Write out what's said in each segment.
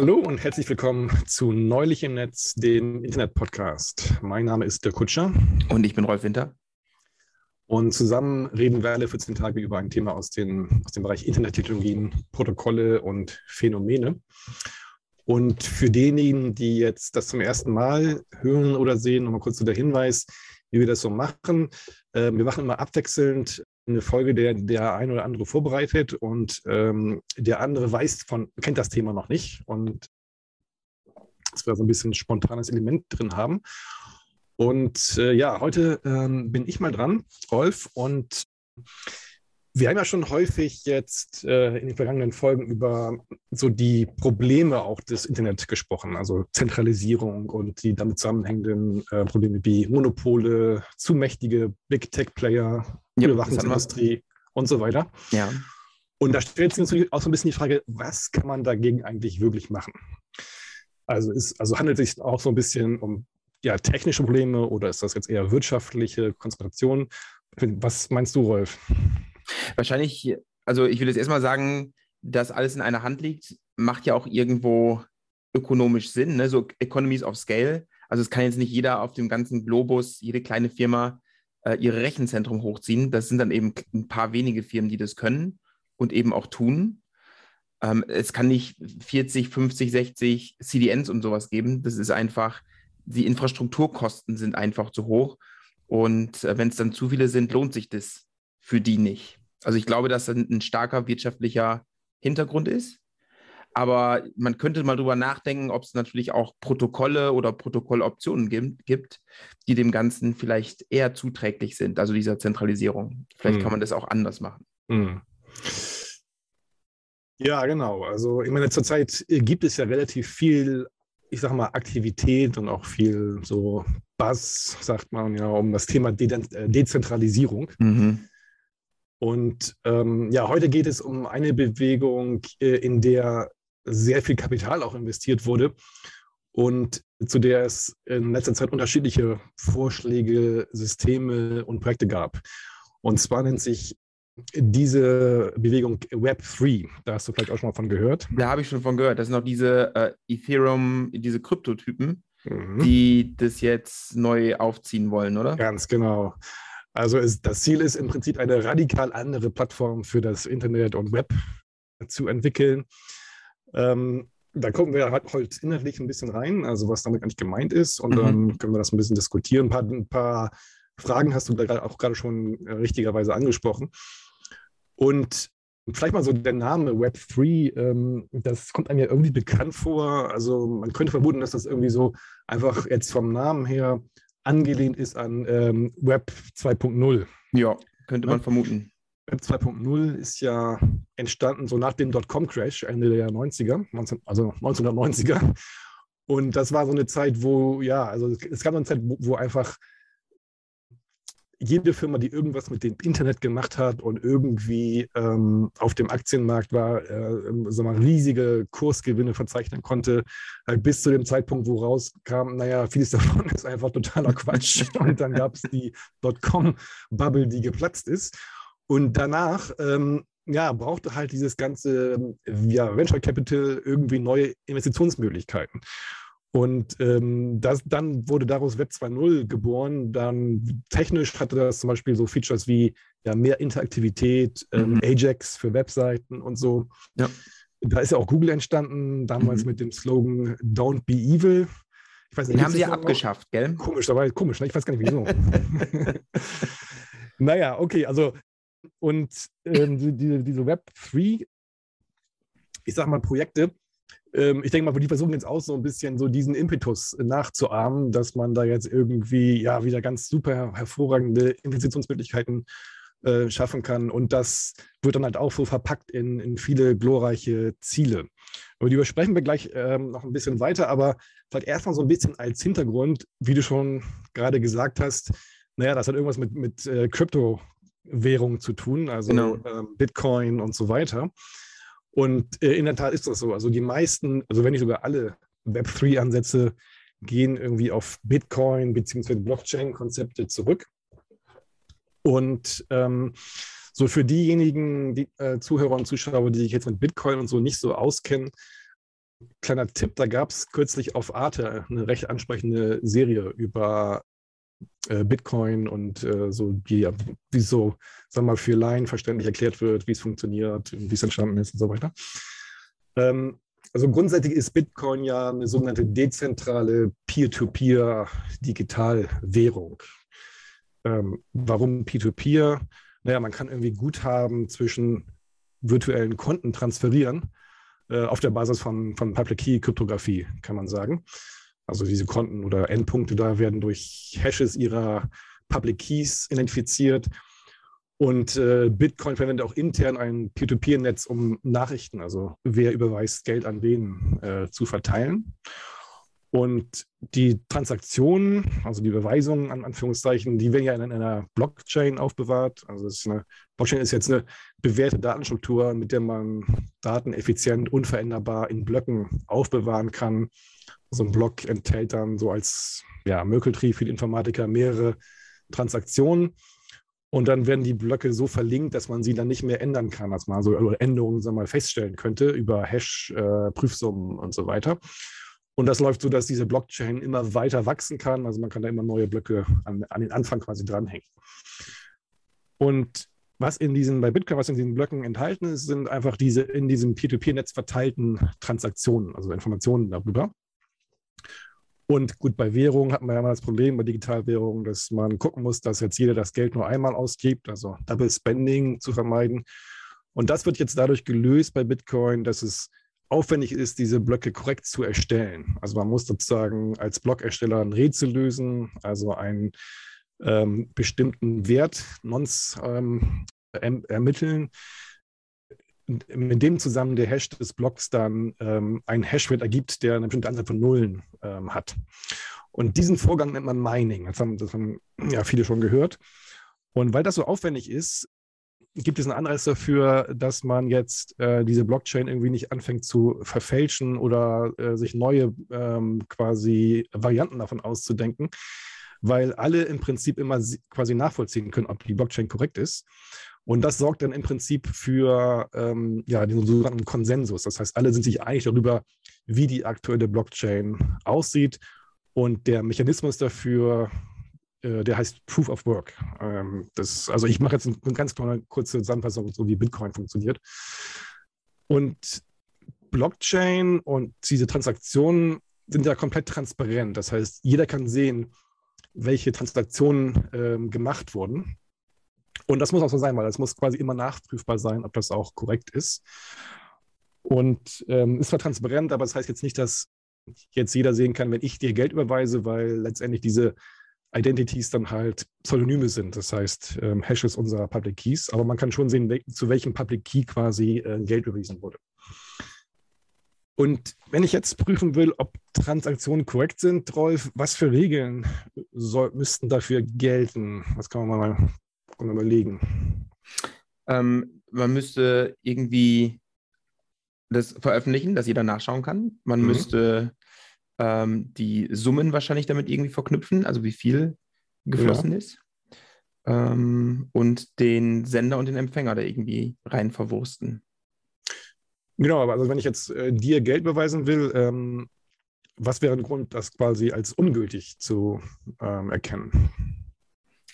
Hallo und herzlich willkommen zu Neulich im Netz, dem Internet-Podcast. Mein Name ist Dirk Kutscher. Und ich bin Rolf Winter. Und zusammen reden wir alle 14 Tage über ein Thema aus, den, aus dem Bereich Internettechnologien, Protokolle und Phänomene. Und für diejenigen, die jetzt das zum ersten Mal hören oder sehen, nochmal kurz so der Hinweis, wie wir das so machen. Äh, wir machen immer abwechselnd eine Folge, der der ein oder andere vorbereitet und ähm, der andere weiß von, kennt das Thema noch nicht und dass wir so ein bisschen spontanes Element drin haben. Und äh, ja, heute ähm, bin ich mal dran, Rolf, und wir haben ja schon häufig jetzt äh, in den vergangenen Folgen über so die Probleme auch des Internet gesprochen, also Zentralisierung und die damit zusammenhängenden äh, Probleme wie Monopole, zu mächtige Big Tech Player, ja, Überwachungsindustrie und so weiter. Ja. Und da stellt sich natürlich auch so ein bisschen die Frage, was kann man dagegen eigentlich wirklich machen? Also, ist, also handelt es sich auch so ein bisschen um ja, technische Probleme oder ist das jetzt eher wirtschaftliche Konzentration? Was meinst du, Rolf? Wahrscheinlich, also ich will jetzt erstmal sagen, dass alles in einer Hand liegt, macht ja auch irgendwo ökonomisch Sinn, ne? so Economies of Scale. Also es kann jetzt nicht jeder auf dem ganzen Globus, jede kleine Firma äh, ihre Rechenzentrum hochziehen. Das sind dann eben ein paar wenige Firmen, die das können und eben auch tun. Ähm, es kann nicht 40, 50, 60 CDNs und sowas geben. Das ist einfach, die Infrastrukturkosten sind einfach zu hoch. Und äh, wenn es dann zu viele sind, lohnt sich das für die nicht. Also ich glaube, dass das ein starker wirtschaftlicher Hintergrund ist. Aber man könnte mal drüber nachdenken, ob es natürlich auch Protokolle oder Protokolloptionen gibt, die dem Ganzen vielleicht eher zuträglich sind, also dieser Zentralisierung. Vielleicht mhm. kann man das auch anders machen. Mhm. Ja, genau. Also ich meine, zurzeit gibt es ja relativ viel, ich sage mal, Aktivität und auch viel so Buzz, sagt man ja, um das Thema De Dezentralisierung. Mhm. Und ähm, ja, heute geht es um eine Bewegung, äh, in der sehr viel Kapital auch investiert wurde und zu der es in letzter Zeit unterschiedliche Vorschläge, Systeme und Projekte gab. Und zwar nennt sich diese Bewegung Web3. Da hast du vielleicht auch schon mal von gehört. Da habe ich schon von gehört. Das sind auch diese äh, Ethereum, diese Kryptotypen, mhm. die das jetzt neu aufziehen wollen, oder? Ganz genau. Also es, das Ziel ist im Prinzip eine radikal andere Plattform für das Internet und Web zu entwickeln. Ähm, da kommen wir halt heute inhaltlich ein bisschen rein, also was damit eigentlich gemeint ist. Und mhm. dann können wir das ein bisschen diskutieren. Ein paar, ein paar Fragen hast du da auch gerade schon richtigerweise angesprochen. Und vielleicht mal so der Name Web3, ähm, das kommt einem ja irgendwie bekannt vor. Also man könnte vermuten, dass das irgendwie so einfach jetzt vom Namen her angelehnt ist an ähm, Web 2.0. Ja, könnte man vermuten. Web 2.0 ist ja entstanden so nach dem Dotcom-Crash Ende der 90er, 19, also 1990er. Und das war so eine Zeit, wo, ja, also es gab eine Zeit, wo, wo einfach jede Firma, die irgendwas mit dem Internet gemacht hat und irgendwie ähm, auf dem Aktienmarkt war, äh, so mal riesige Kursgewinne verzeichnen konnte, halt bis zu dem Zeitpunkt, wo rauskam, naja, vieles davon ist einfach totaler Quatsch. und dann gab es die Dotcom-Bubble, die geplatzt ist. Und danach ähm, ja, brauchte halt dieses ganze ja, Venture Capital irgendwie neue Investitionsmöglichkeiten. Und ähm, das, dann wurde daraus Web 2.0 geboren. Dann technisch hatte das zum Beispiel so Features wie ja, mehr Interaktivität, ähm, mhm. Ajax für Webseiten und so. Ja. Da ist ja auch Google entstanden, damals mhm. mit dem Slogan Don't be evil. Ich weiß nicht, Den haben sie ja abgeschafft, noch? gell? Komisch, da war komisch, ne? ich weiß gar nicht wieso. naja, okay, also und ähm, diese, diese Web 3, ich sag mal, Projekte, ich denke mal, die versuchen jetzt auch so ein bisschen so diesen Impetus nachzuahmen, dass man da jetzt irgendwie ja wieder ganz super hervorragende Investitionsmöglichkeiten äh, schaffen kann. Und das wird dann halt auch so verpackt in, in viele glorreiche Ziele. Über die übersprechen wir gleich ähm, noch ein bisschen weiter, aber vielleicht erstmal so ein bisschen als Hintergrund, wie du schon gerade gesagt hast, naja, das hat irgendwas mit, mit äh, Kryptowährungen zu tun, also genau. äh, Bitcoin und so weiter. Und äh, in der Tat ist das so. Also die meisten, also wenn nicht sogar alle Web3-Ansätze gehen irgendwie auf Bitcoin bzw. Blockchain-Konzepte zurück. Und ähm, so für diejenigen die, äh, Zuhörer und Zuschauer, die sich jetzt mit Bitcoin und so nicht so auskennen, Kleiner Tipp, da gab es kürzlich auf Arte eine recht ansprechende Serie über äh, Bitcoin und äh, so, wie, wie so, sagen wir mal, für Laien verständlich erklärt wird, wie es funktioniert, wie es entstanden ist und so weiter. Ähm, also grundsätzlich ist Bitcoin ja eine sogenannte dezentrale Peer-to-Peer-Digitalwährung. Ähm, warum Peer-to-Peer? Naja, man kann irgendwie Guthaben zwischen virtuellen Konten transferieren äh, auf der Basis von, von Public Key Kryptographie, kann man sagen. Also diese Konten oder Endpunkte da werden durch Hashes ihrer Public Keys identifiziert. Und äh, Bitcoin verwendet auch intern ein Peer-to-Peer-Netz, um Nachrichten, also wer überweist Geld an wen, äh, zu verteilen. Und die Transaktionen, also die Überweisungen an Anführungszeichen, die werden ja in einer Blockchain aufbewahrt. Also eine, Blockchain ist jetzt eine bewährte Datenstruktur, mit der man Daten effizient, unveränderbar in Blöcken aufbewahren kann. So ein Block enthält dann so als ja, Mökeltrieb für die Informatiker mehrere Transaktionen. Und dann werden die Blöcke so verlinkt, dass man sie dann nicht mehr ändern kann, dass man so Änderungen sagen wir mal, feststellen könnte über Hash-Prüfsummen äh, und so weiter. Und das läuft so, dass diese Blockchain immer weiter wachsen kann. Also man kann da immer neue Blöcke an, an den Anfang quasi dranhängen. Und was in diesen, bei Bitcoin, was in diesen Blöcken enthalten ist, sind einfach diese in diesem Peer-to-Peer-Netz verteilten Transaktionen, also Informationen darüber. Und gut, bei Währungen hat man ja immer das Problem bei Digitalwährungen, dass man gucken muss, dass jetzt jeder das Geld nur einmal ausgibt, also Double Spending zu vermeiden. Und das wird jetzt dadurch gelöst bei Bitcoin, dass es aufwendig ist, diese Blöcke korrekt zu erstellen. Also man muss sozusagen als Blockersteller ein Rätsel lösen, also einen ähm, bestimmten Wert nons ähm, ermitteln, mit dem zusammen der Hash des Blocks dann ähm, einen Hashwert ergibt, der eine bestimmte Anzahl von Nullen ähm, hat. Und diesen Vorgang nennt man Mining. Das haben, das haben ja viele schon gehört. Und weil das so aufwendig ist, gibt es einen Anreiz dafür, dass man jetzt äh, diese Blockchain irgendwie nicht anfängt zu verfälschen oder äh, sich neue ähm, quasi Varianten davon auszudenken, weil alle im Prinzip immer quasi nachvollziehen können, ob die Blockchain korrekt ist. Und das sorgt dann im Prinzip für ähm, ja, den sogenannten Konsensus. Das heißt, alle sind sich einig darüber, wie die aktuelle Blockchain aussieht. Und der Mechanismus dafür, äh, der heißt Proof of Work. Ähm, das, also ich mache jetzt eine ganz kleine kurze Zusammenfassung, so wie Bitcoin funktioniert. Und Blockchain und diese Transaktionen sind ja komplett transparent. Das heißt, jeder kann sehen, welche Transaktionen ähm, gemacht wurden. Und das muss auch so sein, weil es muss quasi immer nachprüfbar sein, ob das auch korrekt ist. Und ähm, ist zwar transparent, aber das heißt jetzt nicht, dass jetzt jeder sehen kann, wenn ich dir Geld überweise, weil letztendlich diese Identities dann halt Pseudonyme sind. Das heißt, ähm, Hashes unserer Public Keys. Aber man kann schon sehen, wel zu welchem Public Key quasi äh, Geld überwiesen wurde. Und wenn ich jetzt prüfen will, ob Transaktionen korrekt sind, Rolf, was für Regeln soll, müssten dafür gelten? Was kann man mal und überlegen? Ähm, man müsste irgendwie das veröffentlichen, dass jeder nachschauen kann. Man mhm. müsste ähm, die Summen wahrscheinlich damit irgendwie verknüpfen, also wie viel geflossen ja. ist. Ähm, und den Sender und den Empfänger da irgendwie rein verwursten. Genau, aber also wenn ich jetzt äh, dir Geld beweisen will, ähm, was wäre ein Grund, das quasi als ungültig zu ähm, erkennen?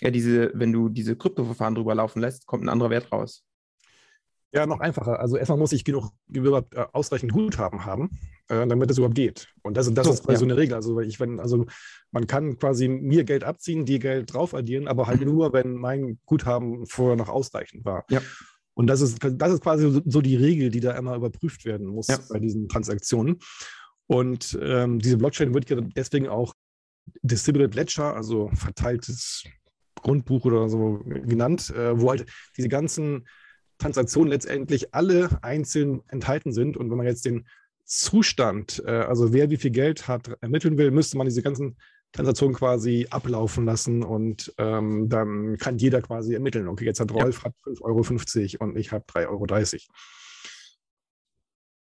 Ja, diese, wenn du diese Kryptoverfahren drüber laufen lässt, kommt ein anderer Wert raus. Ja, noch einfacher. Also erstmal muss ich genug äh, ausreichend Guthaben haben, äh, damit es überhaupt geht. Und das, das so, ist quasi ja. so eine Regel. Also ich, wenn, also man kann quasi mir Geld abziehen, dir Geld drauf addieren, aber halt mhm. nur, wenn mein Guthaben vorher noch ausreichend war. Ja. Und das ist, das ist quasi so die Regel, die da immer überprüft werden muss ja. bei diesen Transaktionen. Und ähm, diese Blockchain wird ja deswegen auch Distributed Ledger, also verteiltes Grundbuch oder so genannt, äh, wo halt diese ganzen Transaktionen letztendlich alle einzeln enthalten sind. Und wenn man jetzt den Zustand, äh, also wer wie viel Geld hat, ermitteln will, müsste man diese ganzen Transaktionen quasi ablaufen lassen und ähm, dann kann jeder quasi ermitteln. Okay, jetzt hat Rolf ja. hat 5,50 Euro und ich habe 3,30 Euro.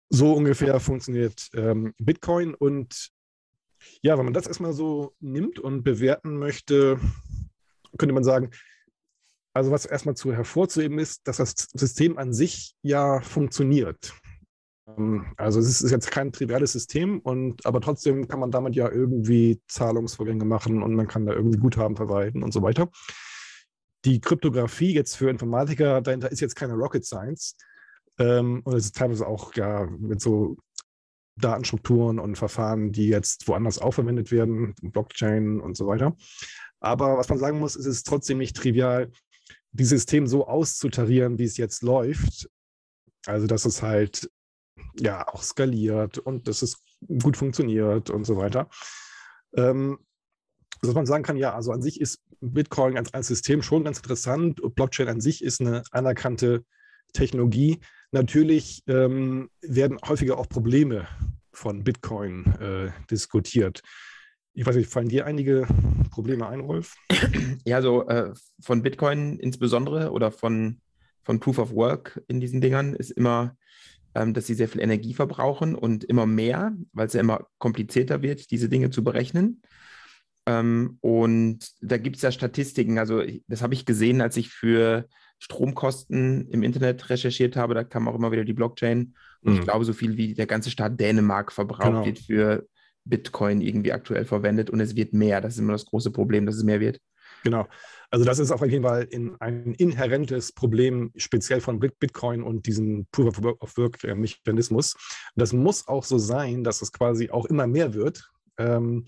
So ungefähr funktioniert ähm, Bitcoin und ja, wenn man das erstmal so nimmt und bewerten möchte, könnte man sagen, also was erstmal zu hervorzuheben ist, dass das System an sich ja funktioniert. Ähm, also es ist jetzt kein triviales System und aber trotzdem kann man damit ja irgendwie Zahlungsvorgänge machen und man kann da irgendwie Guthaben verwalten und so weiter. Die Kryptographie jetzt für Informatiker dahinter ist jetzt keine Rocket Science. Ähm, und es ist teilweise auch ja mit so Datenstrukturen und Verfahren, die jetzt woanders auch verwendet werden, Blockchain und so weiter. Aber was man sagen muss, ist es trotzdem nicht trivial, dieses System so auszutarieren, wie es jetzt läuft. Also, dass es halt ja auch skaliert und dass es gut funktioniert und so weiter. Ähm, dass man sagen kann, ja, also an sich ist Bitcoin als, als System schon ganz interessant. Blockchain an sich ist eine anerkannte Technologie. Natürlich ähm, werden häufiger auch Probleme von Bitcoin äh, diskutiert. Ich weiß nicht, fallen dir einige Probleme ein, Rolf? Ja, so äh, von Bitcoin insbesondere oder von, von Proof of Work in diesen Dingern ist immer, ähm, dass sie sehr viel Energie verbrauchen und immer mehr, weil es ja immer komplizierter wird, diese Dinge zu berechnen. Ähm, und da gibt es ja Statistiken, also das habe ich gesehen, als ich für Stromkosten im Internet recherchiert habe, da kam auch immer wieder die Blockchain. Und mhm. ich glaube, so viel wie der ganze Staat Dänemark verbraucht genau. wird für Bitcoin irgendwie aktuell verwendet und es wird mehr. Das ist immer das große Problem, dass es mehr wird. Genau. Also das ist auf jeden Fall ein inhärentes Problem, speziell von Bitcoin und diesem Proof of Work-Mechanismus. Das muss auch so sein, dass es quasi auch immer mehr wird. Ähm,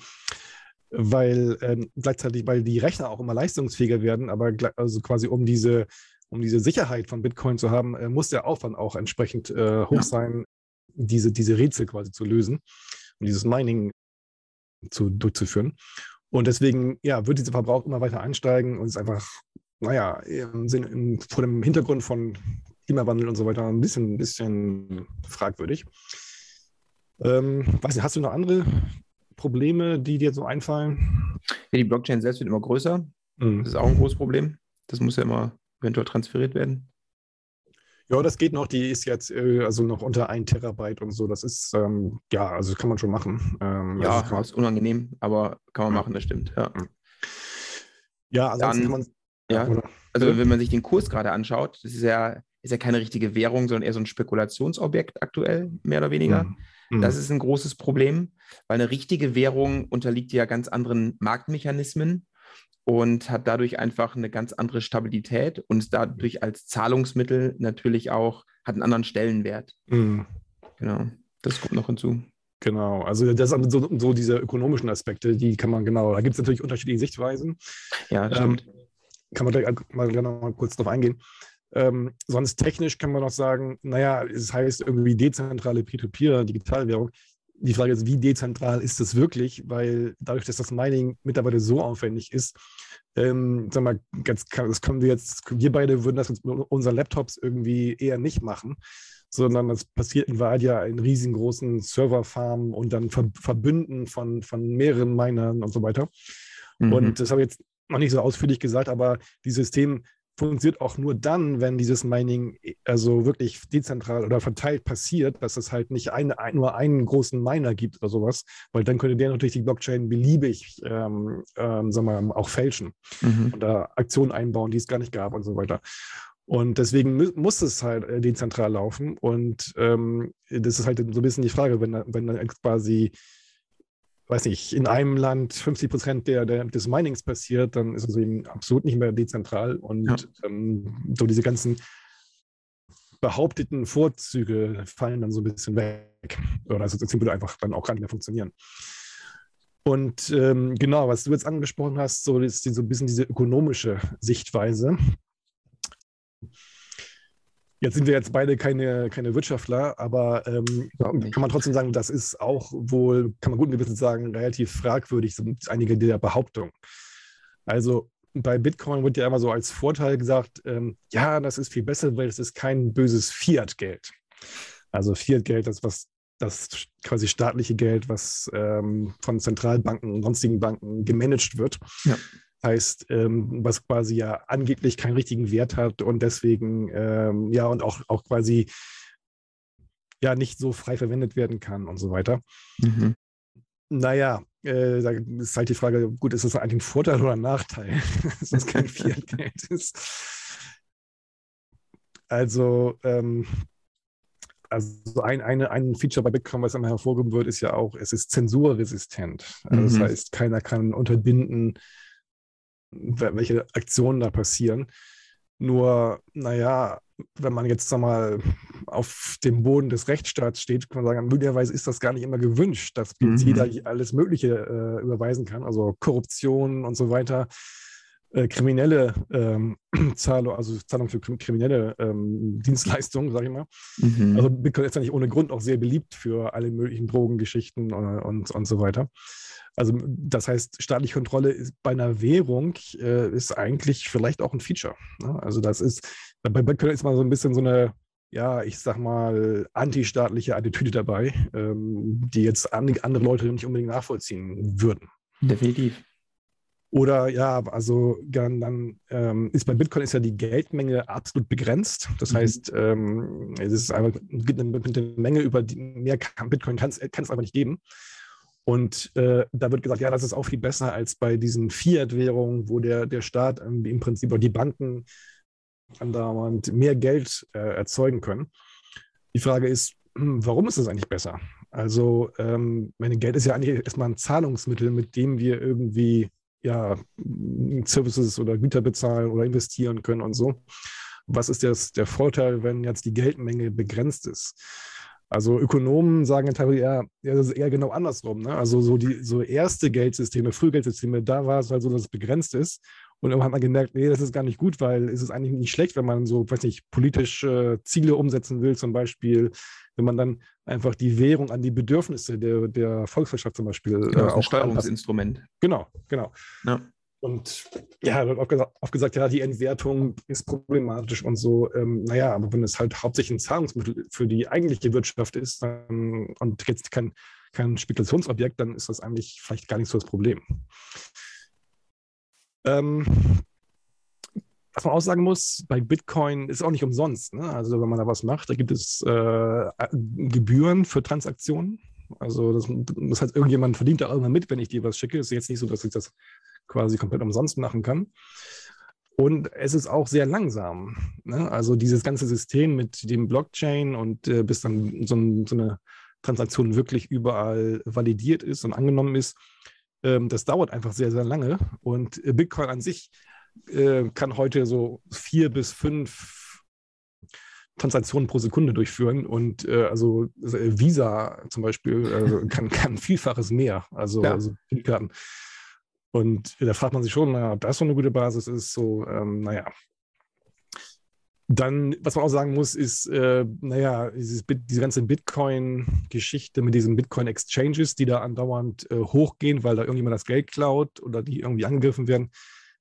weil ähm, gleichzeitig, weil die Rechner auch immer leistungsfähiger werden, aber also quasi um diese, um diese Sicherheit von Bitcoin zu haben, äh, muss der Aufwand auch entsprechend äh, hoch sein, diese, diese Rätsel quasi zu lösen und dieses Mining zu, durchzuführen. Und deswegen ja, wird dieser Verbrauch immer weiter ansteigen und ist einfach, naja, im Sinn, im, vor dem Hintergrund von Klimawandel und so weiter ein bisschen, bisschen fragwürdig. Ähm, weiß nicht, hast du noch andere Probleme, die dir so einfallen? Ja, die Blockchain selbst wird immer größer. Mhm. Das ist auch ein großes Problem. Das muss ja immer eventuell transferiert werden. Ja, das geht noch. Die ist jetzt äh, also noch unter 1 Terabyte und so. Das ist, ähm, ja, also kann man schon machen. Ähm, ja, also ist unangenehm, aber kann man machen, das stimmt. Ja, ja ansonsten Dann, kann man. Ja, oder, also wenn man sich den Kurs gerade anschaut, das ist ja, ist ja keine richtige Währung, sondern eher so ein Spekulationsobjekt aktuell, mehr oder weniger. Mhm. Mhm. Das ist ein großes Problem, weil eine richtige Währung unterliegt ja ganz anderen Marktmechanismen und hat dadurch einfach eine ganz andere Stabilität und ist dadurch als Zahlungsmittel natürlich auch, hat einen anderen Stellenwert. Mhm. Genau, das kommt noch hinzu. Genau, also das sind so, so, diese ökonomischen Aspekte, die kann man genau, da gibt es natürlich unterschiedliche Sichtweisen. Ja, ähm, Kann man gleich mal, gleich noch mal kurz drauf eingehen. Ähm, sonst technisch kann man noch sagen, naja, es heißt irgendwie dezentrale Peer-to-Peer, Digitalwährung. Die Frage ist, wie dezentral ist das wirklich? Weil dadurch, dass das Mining mittlerweile so aufwendig ist, ähm, sag mal, jetzt, das können wir jetzt, wir beide würden das mit unseren Laptops irgendwie eher nicht machen, sondern das passiert in Wahrheit ja in riesengroßen Serverfarmen und dann Ver Verbünden von, von mehreren Minern und so weiter. Mhm. Und das habe ich jetzt noch nicht so ausführlich gesagt, aber dieses System funktioniert auch nur dann, wenn dieses Mining also wirklich dezentral oder verteilt passiert, dass es halt nicht eine, ein, nur einen großen Miner gibt oder sowas, weil dann könnte der natürlich die Blockchain beliebig ähm, ähm, sagen wir, auch fälschen mhm. da Aktionen einbauen, die es gar nicht gab und so weiter. Und deswegen muss es halt äh, dezentral laufen. Und ähm, das ist halt so ein bisschen die Frage, wenn, wenn dann quasi weiß nicht, in einem Land 50 Prozent der, der, des Minings passiert, dann ist es eben absolut nicht mehr dezentral. Und ja. ähm, so diese ganzen behaupteten Vorzüge fallen dann so ein bisschen weg. Oder also das würde einfach dann auch gar nicht mehr funktionieren. Und ähm, genau, was du jetzt angesprochen hast, so ist so ein bisschen diese ökonomische Sichtweise. Jetzt sind wir jetzt beide keine, keine Wirtschaftler, aber ähm, kann man trotzdem sagen, das ist auch wohl, kann man guten Gewissens sagen, relativ fragwürdig, sind einige der Behauptungen. Also bei Bitcoin wird ja immer so als Vorteil gesagt, ähm, ja, das ist viel besser, weil es ist kein böses Fiat-Geld. Also Fiat-Geld, das was das quasi staatliche Geld, was ähm, von Zentralbanken und sonstigen Banken gemanagt wird. Ja heißt, ähm, was quasi ja angeblich keinen richtigen Wert hat und deswegen ähm, ja und auch, auch quasi ja nicht so frei verwendet werden kann und so weiter. Mhm. Naja, äh, da ist halt die Frage, gut, ist das eigentlich ein Vorteil oder ein Nachteil, dass das kein Fiat-Geld ist? Also, ähm, also ein, eine, ein Feature bei Bitcoin, was immer hervorgehoben wird, ist ja auch, es ist zensurresistent. Also mhm. Das heißt, keiner kann unterbinden, welche Aktionen da passieren. Nur, naja, wenn man jetzt sag mal auf dem Boden des Rechtsstaats steht, kann man sagen, möglicherweise ist das gar nicht immer gewünscht, dass mhm. jeder alles Mögliche äh, überweisen kann, also Korruption und so weiter äh, kriminelle ähm, Zahlung, also Zahlung für kriminelle ähm, Dienstleistungen, sage ich mal. Mhm. Also Bitcoin ist ja nicht ohne Grund auch sehr beliebt für alle möglichen Drogengeschichten und, und, und so weiter. Also das heißt, staatliche Kontrolle ist, bei einer Währung äh, ist eigentlich vielleicht auch ein Feature. Ne? Also das ist, bei Bitcoin ist mal so ein bisschen so eine, ja, ich sag mal, antistaatliche Attitüde dabei, ähm, die jetzt andere Leute nicht unbedingt nachvollziehen würden. Definitiv. Oder ja, also dann, dann ähm, ist bei Bitcoin ist ja die Geldmenge absolut begrenzt. Das mhm. heißt, ähm, es ist einfach gibt eine bestimmte Menge, über die mehr kann, Bitcoin kann es einfach nicht geben. Und äh, da wird gesagt, ja, das ist auch viel besser als bei diesen Fiat-Währungen, wo der, der Staat im Prinzip oder die Banken andauernd mehr Geld äh, erzeugen können. Die Frage ist, hm, warum ist das eigentlich besser? Also, ähm, meine Geld ist ja eigentlich erstmal ein Zahlungsmittel, mit dem wir irgendwie ja, Services oder Güter bezahlen oder investieren können und so. Was ist das, der Vorteil, wenn jetzt die Geldmenge begrenzt ist? Also Ökonomen sagen teilweise eher, ja, das ist eher genau andersrum. Ne? Also so die so erste Geldsysteme, Frühgeldsysteme, da war es halt so, dass es begrenzt ist. Und irgendwann hat man gemerkt, nee, das ist gar nicht gut, weil es ist eigentlich nicht schlecht, wenn man so, weiß nicht, politische Ziele umsetzen will, zum Beispiel wenn man dann einfach die Währung an die Bedürfnisse der, der Volkswirtschaft zum Beispiel genau, äh, auch ein Steuerungsinstrument. Anpassen. Genau, genau. Ja. Und ja, wird auch gesagt, ja, die Entwertung ist problematisch und so. Ähm, naja, aber wenn es halt hauptsächlich ein Zahlungsmittel für die eigentliche Wirtschaft ist dann, und jetzt kein, kein Spekulationsobjekt, dann ist das eigentlich vielleicht gar nicht so das Problem. Ähm, was man auch sagen muss, bei Bitcoin ist auch nicht umsonst. Ne? Also wenn man da was macht, da gibt es äh, Gebühren für Transaktionen. Also das, das, heißt, irgendjemand verdient da irgendwann mit, wenn ich dir was schicke. Es ist jetzt nicht so, dass ich das quasi komplett umsonst machen kann. Und es ist auch sehr langsam. Ne? Also dieses ganze System mit dem Blockchain und äh, bis dann so, so, eine Transaktion wirklich überall validiert ist und angenommen ist, ähm, das dauert einfach sehr, sehr lange. Und äh, Bitcoin an sich äh, kann heute so vier bis fünf Transaktionen pro Sekunde durchführen und äh, also äh, Visa zum Beispiel äh, kann, kann Vielfaches mehr, also, ja. also Karten. Und da fragt man sich schon, naja, ob das so eine gute Basis ist, so, ähm, naja. Dann, was man auch sagen muss, ist, äh, naja, dieses, diese ganze Bitcoin-Geschichte mit diesen Bitcoin-Exchanges, die da andauernd äh, hochgehen, weil da irgendjemand das Geld klaut oder die irgendwie angegriffen werden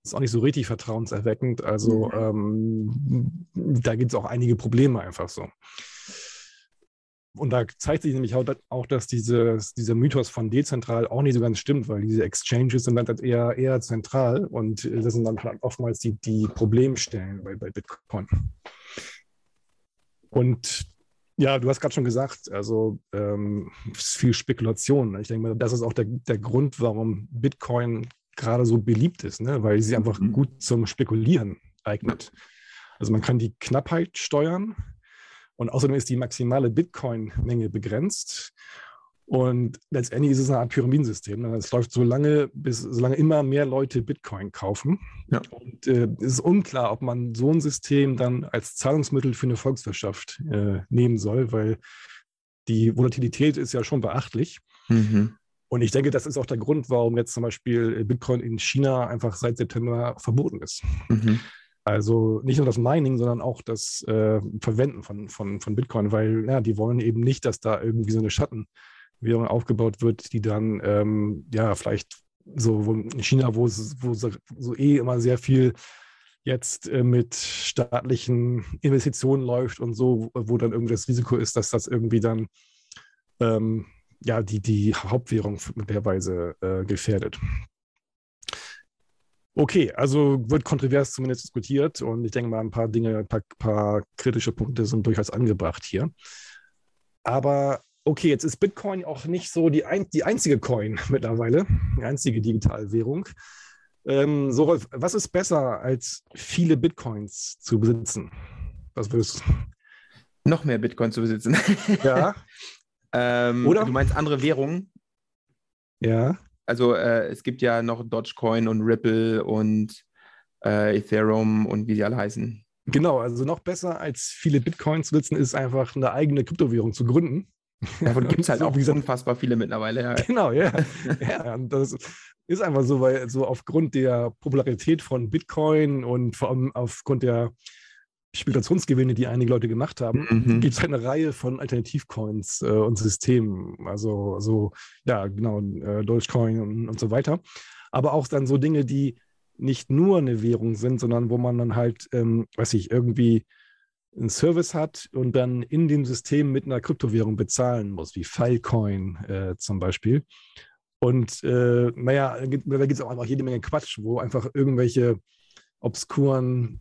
ist auch nicht so richtig vertrauenserweckend. Also mhm. ähm, da gibt es auch einige Probleme einfach so. Und da zeigt sich nämlich auch, dass dieses, dieser Mythos von dezentral auch nicht so ganz stimmt, weil diese Exchanges sind dann halt eher, eher zentral und das sind dann halt oftmals die, die Problemstellen bei, bei Bitcoin. Und ja, du hast gerade schon gesagt, also ähm, viel Spekulation. Ich denke mal, das ist auch der, der Grund, warum Bitcoin gerade so beliebt ist, ne? weil sie einfach mhm. gut zum Spekulieren eignet. Also man kann die Knappheit steuern und außerdem ist die maximale Bitcoin-Menge begrenzt. Und letztendlich ist es eine Art Pyramidensystem. Ne? Es läuft so lange, bis solange immer mehr Leute Bitcoin kaufen. Ja. Und äh, es ist unklar, ob man so ein System dann als Zahlungsmittel für eine Volkswirtschaft äh, nehmen soll, weil die Volatilität ist ja schon beachtlich. Mhm. Und ich denke, das ist auch der Grund, warum jetzt zum Beispiel Bitcoin in China einfach seit September verboten ist. Mhm. Also nicht nur das Mining, sondern auch das äh, Verwenden von, von, von Bitcoin, weil ja, die wollen eben nicht, dass da irgendwie so eine Schattenwährung aufgebaut wird, die dann ja vielleicht so in China, wo wo so, so eh immer sehr viel jetzt äh, mit staatlichen Investitionen läuft und so, wo dann irgendwie das Risiko ist, dass das irgendwie dann ähm, ja, die, die Hauptwährung möglicherweise äh, gefährdet. Okay, also wird kontrovers zumindest diskutiert und ich denke mal, ein paar Dinge, ein paar, paar kritische Punkte sind durchaus angebracht hier. Aber okay, jetzt ist Bitcoin auch nicht so die, ein, die einzige Coin mittlerweile, die einzige Digitalwährung. Ähm, so, was ist besser, als viele Bitcoins zu besitzen? Was würdest, Noch mehr Bitcoin zu besitzen. Ja. ähm, Oder? Du meinst andere Währungen? Ja. Also äh, es gibt ja noch Dogecoin und Ripple und äh, Ethereum und wie sie alle heißen. Genau, also noch besser als viele Bitcoins zu nutzen, ist einfach eine eigene Kryptowährung zu gründen. Davon gibt es halt So, auch wie gesagt, unfassbar viele mittlerweile. Ja. Genau, ja. ja das ist einfach so, weil so aufgrund der Popularität von Bitcoin und vor allem aufgrund der Spekulationsgewinne, die einige Leute gemacht haben, Mhm. gibt es eine Reihe von Alternativcoins äh, und Systemen. Also so, ja, genau, äh, Dogecoin und, und so weiter. Aber auch dann so Dinge, die nicht nur eine Währung sind, sondern wo man dann halt, ähm, weiß ich, irgendwie einen Service hat und dann in dem System mit einer Kryptowährung bezahlen muss, wie Filecoin äh, zum Beispiel. Und äh, naja, da gibt es auch einfach jede Menge Quatsch, wo einfach irgendwelche obskuren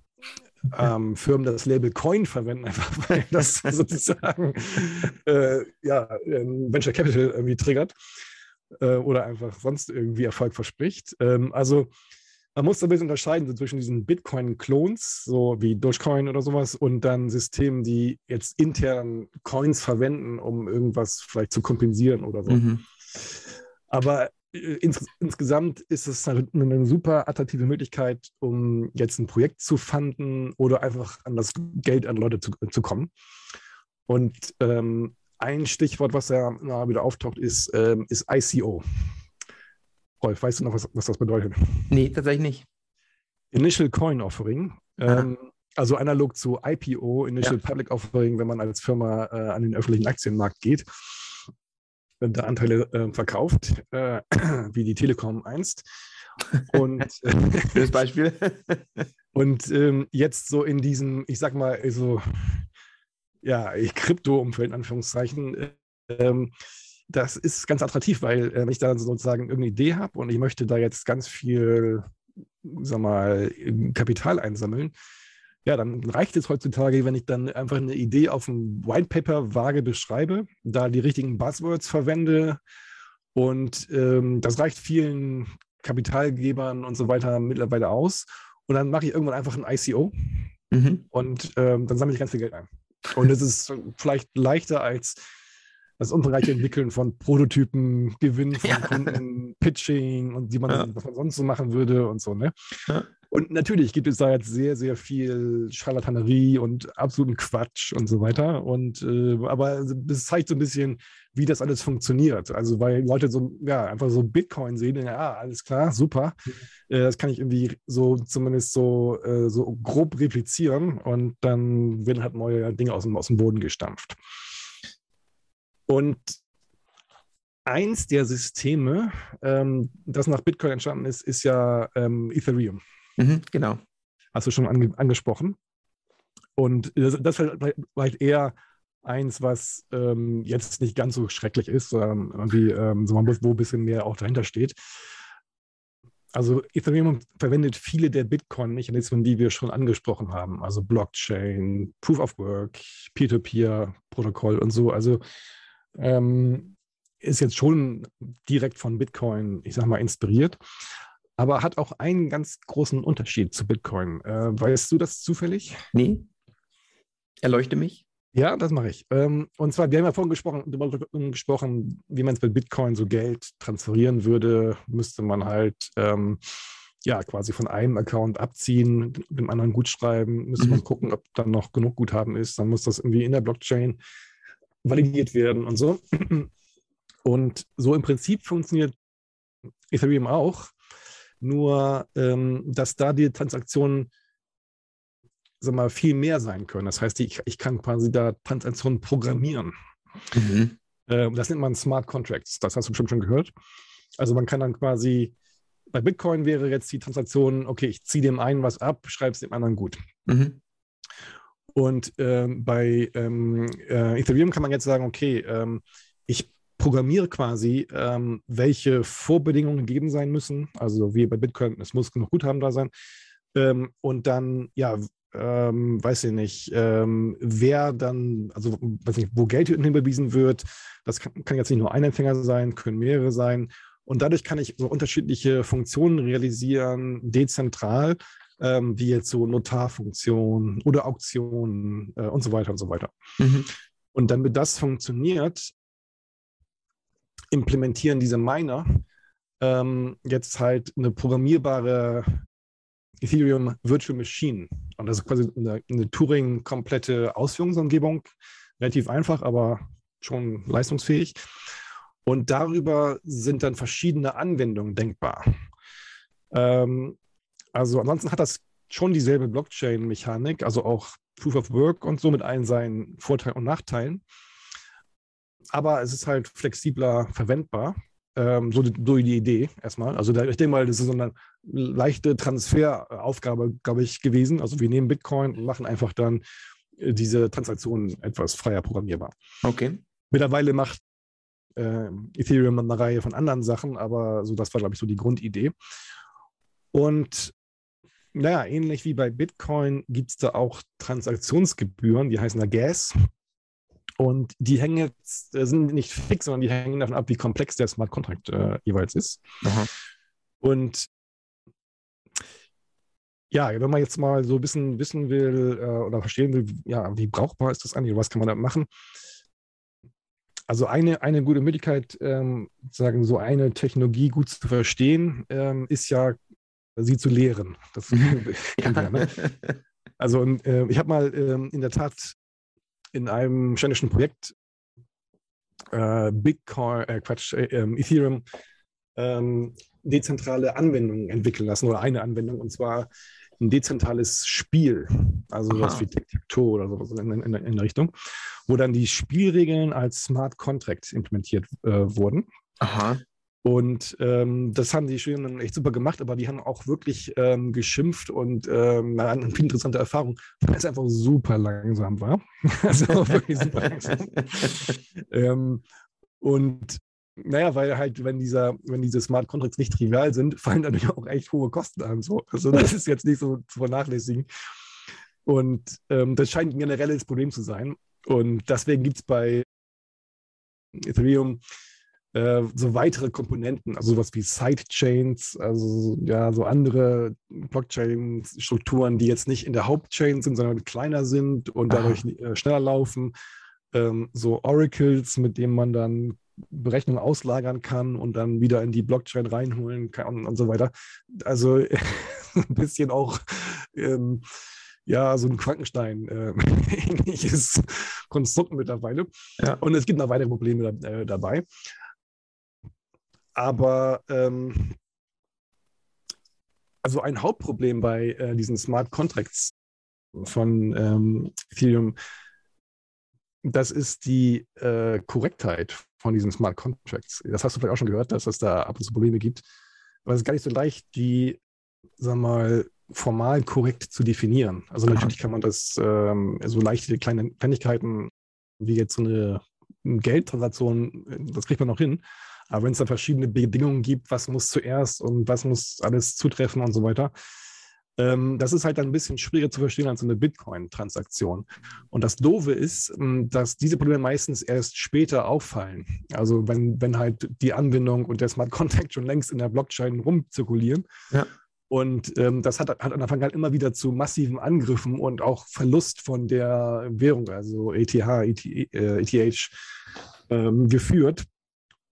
ähm, Firmen das Label Coin verwenden, einfach weil das sozusagen äh, ja, ähm, Venture Capital irgendwie triggert äh, oder einfach sonst irgendwie Erfolg verspricht. Ähm, also man muss ein bisschen unterscheiden so zwischen diesen Bitcoin-Clones, so wie Dogecoin oder sowas, und dann Systemen, die jetzt intern Coins verwenden, um irgendwas vielleicht zu kompensieren oder so. Mhm. Aber ins, insgesamt ist es eine, eine super attraktive Möglichkeit, um jetzt ein Projekt zu fanden oder einfach an das Geld an Leute zu, zu kommen. Und ähm, ein Stichwort, was ja immer wieder auftaucht, ist, ähm, ist ICO. Rolf, weißt du noch, was, was das bedeutet? Nee, tatsächlich nicht. Initial Coin Offering. Ähm, also analog zu IPO, Initial Public Offering, wenn man als Firma äh, an den öffentlichen Aktienmarkt geht, da Anteile äh, verkauft, äh, wie die Telekom einst. Und, Schönes Beispiel. und ähm, jetzt so in diesem, ich sag mal, so, ja, Krypto-Umfeld, in Anführungszeichen, äh, ähm, das ist ganz attraktiv, weil äh, wenn ich da sozusagen irgendeine Idee habe und ich möchte da jetzt ganz viel, sag mal, Kapital einsammeln, ja, dann reicht es heutzutage, wenn ich dann einfach eine Idee auf dem White Paper vage beschreibe, da die richtigen Buzzwords verwende und ähm, das reicht vielen Kapitalgebern und so weiter mittlerweile aus. Und dann mache ich irgendwann einfach ein ICO Mhm. und ähm, dann sammle ich ganz viel Geld ein. Und es ist vielleicht leichter als das umfangreiche Entwickeln von Prototypen, Gewinn von Ja. Kunden, Pitching und die man, Ja. was man sonst so machen würde und so, ne? Ja. Und natürlich gibt es da jetzt sehr, sehr viel Scharlatanerie und absoluten Quatsch und so weiter. Und äh, aber das zeigt so ein bisschen, wie das alles funktioniert. Also weil Leute so, ja, einfach so Bitcoin sehen, ja, alles klar, super. Äh, das kann ich irgendwie so zumindest so, äh, so grob replizieren und dann werden halt neue Dinge aus dem, aus dem Boden gestampft. Und eins der Systeme, ähm, das nach Bitcoin entstanden ist, ist ja ähm, Ethereum. Mhm. Genau. Hast du schon ange angesprochen. Und das, das ist vielleicht- vielleicht eher eins, was ähm, jetzt nicht ganz so schrecklich ist, sondern irgendwie, ähm, so man muss, wo ein bisschen mehr auch dahinter steht. Also Ethereum verwendet viele der Bitcoin-Mechanismen, die wir schon angesprochen haben. Also Blockchain, Proof of Work, Peer-to-Peer-Protokoll und so. Also ähm, ist jetzt schon direkt von Bitcoin, ich sag mal, inspiriert, aber hat auch einen ganz großen Unterschied zu Bitcoin. Äh, weißt du das zufällig? Nee. Erleuchte mich. Ja, das mache ich. Ähm, und zwar, wir haben ja vorhin gesprochen, darüber gesprochen, wie man es bei Bitcoin so Geld transferieren würde, müsste man halt ähm, ja quasi von einem Account abziehen, dem anderen gut schreiben, müsste man Mhm. gucken, ob dann noch genug Guthaben ist. Dann muss das irgendwie in der Blockchain validiert werden und so. Und so im Prinzip funktioniert Ethereum auch, nur ähm, dass da die Transaktionen sag mal, viel mehr sein können. Das heißt, ich, ich kann quasi da Transaktionen programmieren. Mhm. Äh, das nennt man Smart Contracts. Das hast du bestimmt schon gehört. Also man kann dann quasi, bei Bitcoin wäre jetzt die Transaktion, okay, ich ziehe dem einen was ab, schreibe es dem anderen gut. Mhm. Und ähm, bei ähm, äh, Ethereum kann man jetzt sagen, okay, ähm, ich programmiere quasi, ähm, welche Vorbedingungen gegeben sein müssen. Also wie bei Bitcoin, es muss genug Guthaben da sein. Ähm, und dann, ja, ähm, weiß ich nicht, wer dann, also weiß nicht, wo Geld hinüberwiesen wird, das kann, kann jetzt nicht nur ein Empfänger sein, können mehrere sein. Und dadurch kann ich so unterschiedliche Funktionen realisieren, dezentral, ähm, wie jetzt so Notarfunktionen oder Auktionen äh, und so weiter und so weiter. Mhm. Und damit das funktioniert, implementieren diese Miner ähm, jetzt halt eine programmierbare Ethereum Virtual Machine. Und das ist quasi eine, eine Turing-komplette Ausführungsumgebung. Relativ einfach, aber schon leistungsfähig. Und darüber sind dann verschiedene Anwendungen denkbar. Ähm, also ansonsten hat das schon dieselbe Blockchain-Mechanik, also auch Proof of Work und so mit allen seinen Vorteilen und Nachteilen. Aber es ist halt flexibler verwendbar. Ähm, so, die, so, die Idee erstmal. Also da, ich denke mal, das ist so eine leichte Transferaufgabe, glaube ich, gewesen. Also wir nehmen Bitcoin und machen einfach dann äh, diese Transaktionen etwas freier programmierbar. Okay. Mittlerweile macht äh, Ethereum eine Reihe von anderen Sachen, aber so das war, glaube ich, so die Grundidee. Und naja, ähnlich wie bei Bitcoin gibt es da auch Transaktionsgebühren, die heißen da Gas. Und die hängen jetzt, äh, sind nicht fix, sondern die hängen davon ab, wie komplex der Smart Contract äh, jeweils ist. Aha. Und ja, wenn man jetzt mal so ein bisschen wissen will äh, oder verstehen will, ja, wie brauchbar ist das eigentlich, was kann man da machen? Also eine, eine gute Möglichkeit, ähm, sagen so eine Technologie gut zu verstehen, ähm, ist ja, sie zu lehren. Das kennt ja. ne? Also äh, ich habe mal ähm, in der Tat in einem ständischen Projekt äh, Bitcoin, äh, Quatsch, äh, ähm, Ethereum ähm, dezentrale Anwendungen entwickeln lassen oder eine Anwendung und zwar ein dezentrales Spiel, also Aha. was wie Tic-Tac-Toe oder sowas in, in, in, der Richtung, wo dann die Spielregeln als Smart Contract implementiert äh, wurden. Aha. Und ähm, das haben die Studierenden echt super gemacht, aber die haben auch wirklich ähm, geschimpft und ähm, eine viel interessante Erfahrung, weil es einfach super langsam war. also wirklich super langsam. ähm, und naja, weil halt, wenn dieser, wenn diese Smart Contracts nicht trivial sind, fallen natürlich auch echt hohe Kosten an. So. Also das ist jetzt nicht so zu vernachlässigen. Und ähm, das scheint ein generelles Problem zu sein. Und deswegen gibt es bei Ethereum äh, so weitere Komponenten, also sowas wie Sidechains, also ja, so andere Blockchain-Strukturen, die jetzt nicht in der Hauptchain sind, sondern kleiner sind und dadurch äh, schneller laufen. Ähm, so Oracles, mit denen man dann Berechnungen auslagern kann und dann wieder in die Blockchain reinholen kann und, und so weiter. Also ein bisschen auch ähm, ja, so ein Frankenstein äh, ähnliches Konstrukt mittlerweile. Ja. Und es gibt noch weitere Probleme da, äh, dabei. Aber ähm, also ein Hauptproblem bei äh, diesen Smart Contracts von ähm, Ethereum, das ist die äh, Korrektheit von diesen Smart Contracts. Das hast du vielleicht auch schon gehört, dass es da ab und zu Probleme gibt. Aber es ist gar nicht so leicht, die, sag mal, formal korrekt zu definieren. Also Aha. natürlich kann man das ähm, so leichte kleine Kleinigkeiten wie jetzt so eine Geldtransaktion, das kriegt man noch hin. Aber wenn es dann verschiedene Bedingungen gibt, was muss zuerst und was muss alles zutreffen und so weiter, ähm, das ist halt dann ein bisschen schwieriger zu verstehen als eine Bitcoin-Transaktion. Und das Doofe ist, ähm, dass diese Probleme meistens erst später auffallen. Also wenn, wenn halt die Anbindung und der Smart Contract schon längst in der Blockchain rumzirkulieren. Ja. Und ähm, das hat, hat an der Vergangenheit immer wieder zu massiven Angriffen und auch Verlust von der Währung, also ETH, ETH, ETH ähm, geführt.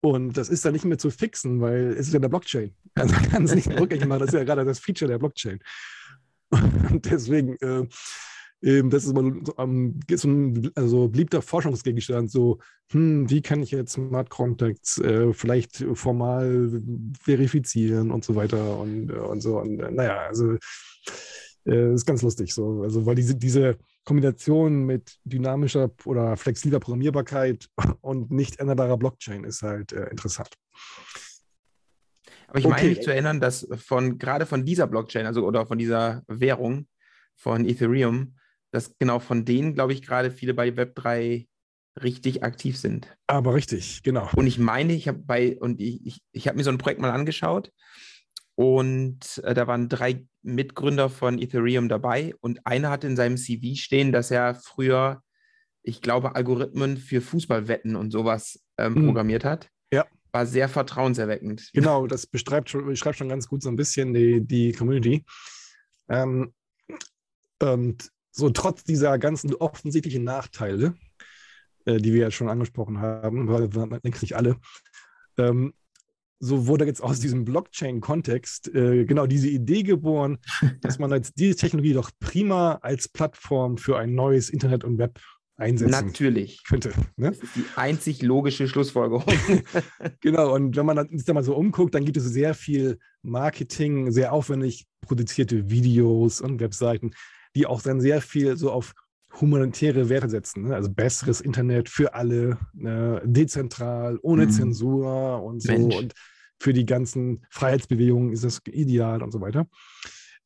Und das ist dann nicht mehr zu fixen, weil es ist ja der Blockchain. Also kann es nicht rückgängig machen. Das ist ja gerade das Feature der Blockchain. Und deswegen, äh, das ist mal so ein also beliebter Forschungsgegenstand, so, hm, wie kann ich jetzt Smart Contacts äh, vielleicht formal verifizieren und so weiter und, äh, und so. Und äh, naja, also äh, ist ganz lustig so. Also, weil diese, diese Kombination mit dynamischer oder flexibler Programmierbarkeit und nicht änderbarer Blockchain ist halt äh, interessant. Aber ich okay. meine mich zu erinnern, dass von gerade von dieser Blockchain, also oder von dieser Währung von Ethereum, dass genau von denen, glaube ich, gerade viele bei Web3 richtig aktiv sind. Aber richtig, genau. Und ich meine, ich habe bei, und ich, ich, ich habe mir so ein Projekt mal angeschaut und äh, da waren drei Mitgründer von Ethereum dabei und einer hatte in seinem CV stehen, dass er früher, ich glaube, Algorithmen für Fußballwetten und sowas ähm, mhm. programmiert hat. Ja. War sehr vertrauenserweckend. Genau, das beschreibt schon, beschreibt schon ganz gut so ein bisschen die, die Community. Ähm, und so trotz dieser ganzen offensichtlichen Nachteile, äh, die wir ja schon angesprochen haben, weil denkt nicht alle, ähm, so wurde jetzt aus diesem Blockchain-Kontext äh, genau diese Idee geboren, dass man jetzt diese Technologie doch prima als Plattform für ein neues Internet und Web einsetzen Natürlich. könnte. Ne? Das ist die einzig logische Schlussfolgerung. genau, und wenn man sich da mal so umguckt, dann gibt es sehr viel Marketing, sehr aufwendig produzierte Videos und Webseiten, die auch dann sehr viel so auf humanitäre Werte setzen. Ne? Also besseres Internet für alle, ne? dezentral, ohne mhm. Zensur und so. Mensch. Und für die ganzen Freiheitsbewegungen ist das ideal und so weiter.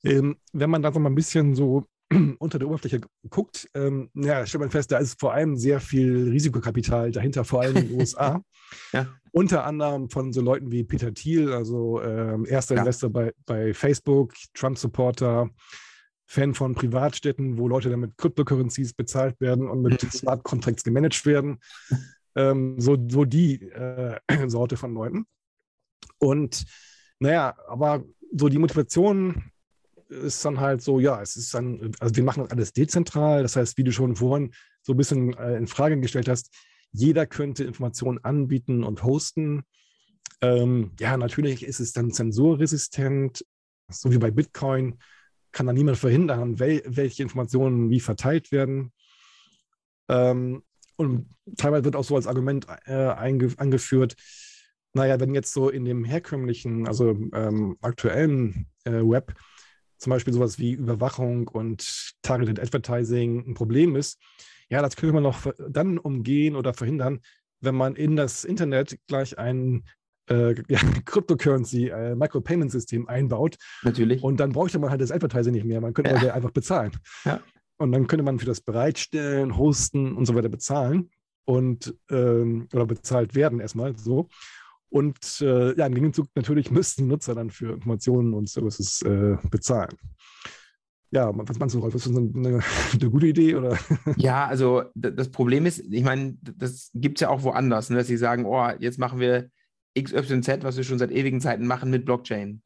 Ähm, wenn man da so mal ein bisschen so unter der Oberfläche guckt, ähm, ja, stellt man fest, da ist vor allem sehr viel Risikokapital dahinter, vor allem in den USA. ja. Unter anderem von so Leuten wie Peter Thiel, also ähm, erster ja. Investor bei, bei Facebook, Trump-Supporter, Fan von Privatstädten, wo Leute dann mit Cryptocurrencies bezahlt werden und mit mhm. Smart Contracts gemanagt werden. Ähm, so, so die äh, Sorte von Leuten. Und naja, aber so die Motivation ist dann halt so, ja, es ist dann, also wir machen das alles dezentral. Das heißt, wie du schon vorhin so ein bisschen äh, in Frage gestellt hast, jeder könnte Informationen anbieten und hosten. Ähm, ja, natürlich ist es dann zensurresistent, so wie bei Bitcoin kann da niemand verhindern, wel welche Informationen wie verteilt werden. Ähm, und teilweise wird auch so als Argument äh, angeführt, naja, wenn jetzt so in dem herkömmlichen, also ähm, aktuellen äh, Web zum Beispiel sowas wie Überwachung und Targeted Advertising ein Problem ist, ja, das könnte man noch dann umgehen oder verhindern, wenn man in das Internet gleich ein äh, ja, Cryptocurrency, äh, Micropayment-System einbaut. Natürlich. Und dann bräuchte man halt das Advertising nicht mehr. Man könnte ja. einfach bezahlen. Ja. Und dann könnte man für das Bereitstellen, Hosten und so weiter bezahlen und ähm, oder bezahlt werden erstmal so. Und äh, ja, im Gegenzug natürlich müssten Nutzer dann für Informationen und Services äh, bezahlen. Ja, was meinst du, Rolf? Ist das eine, eine, eine, gute Idee? Oder? Ja, also das Problem ist, ich meine, das gibt es ja auch woanders, ne, dass sie sagen, oh, jetzt machen wir XYZ, was wir schon seit ewigen Zeiten machen mit Blockchain.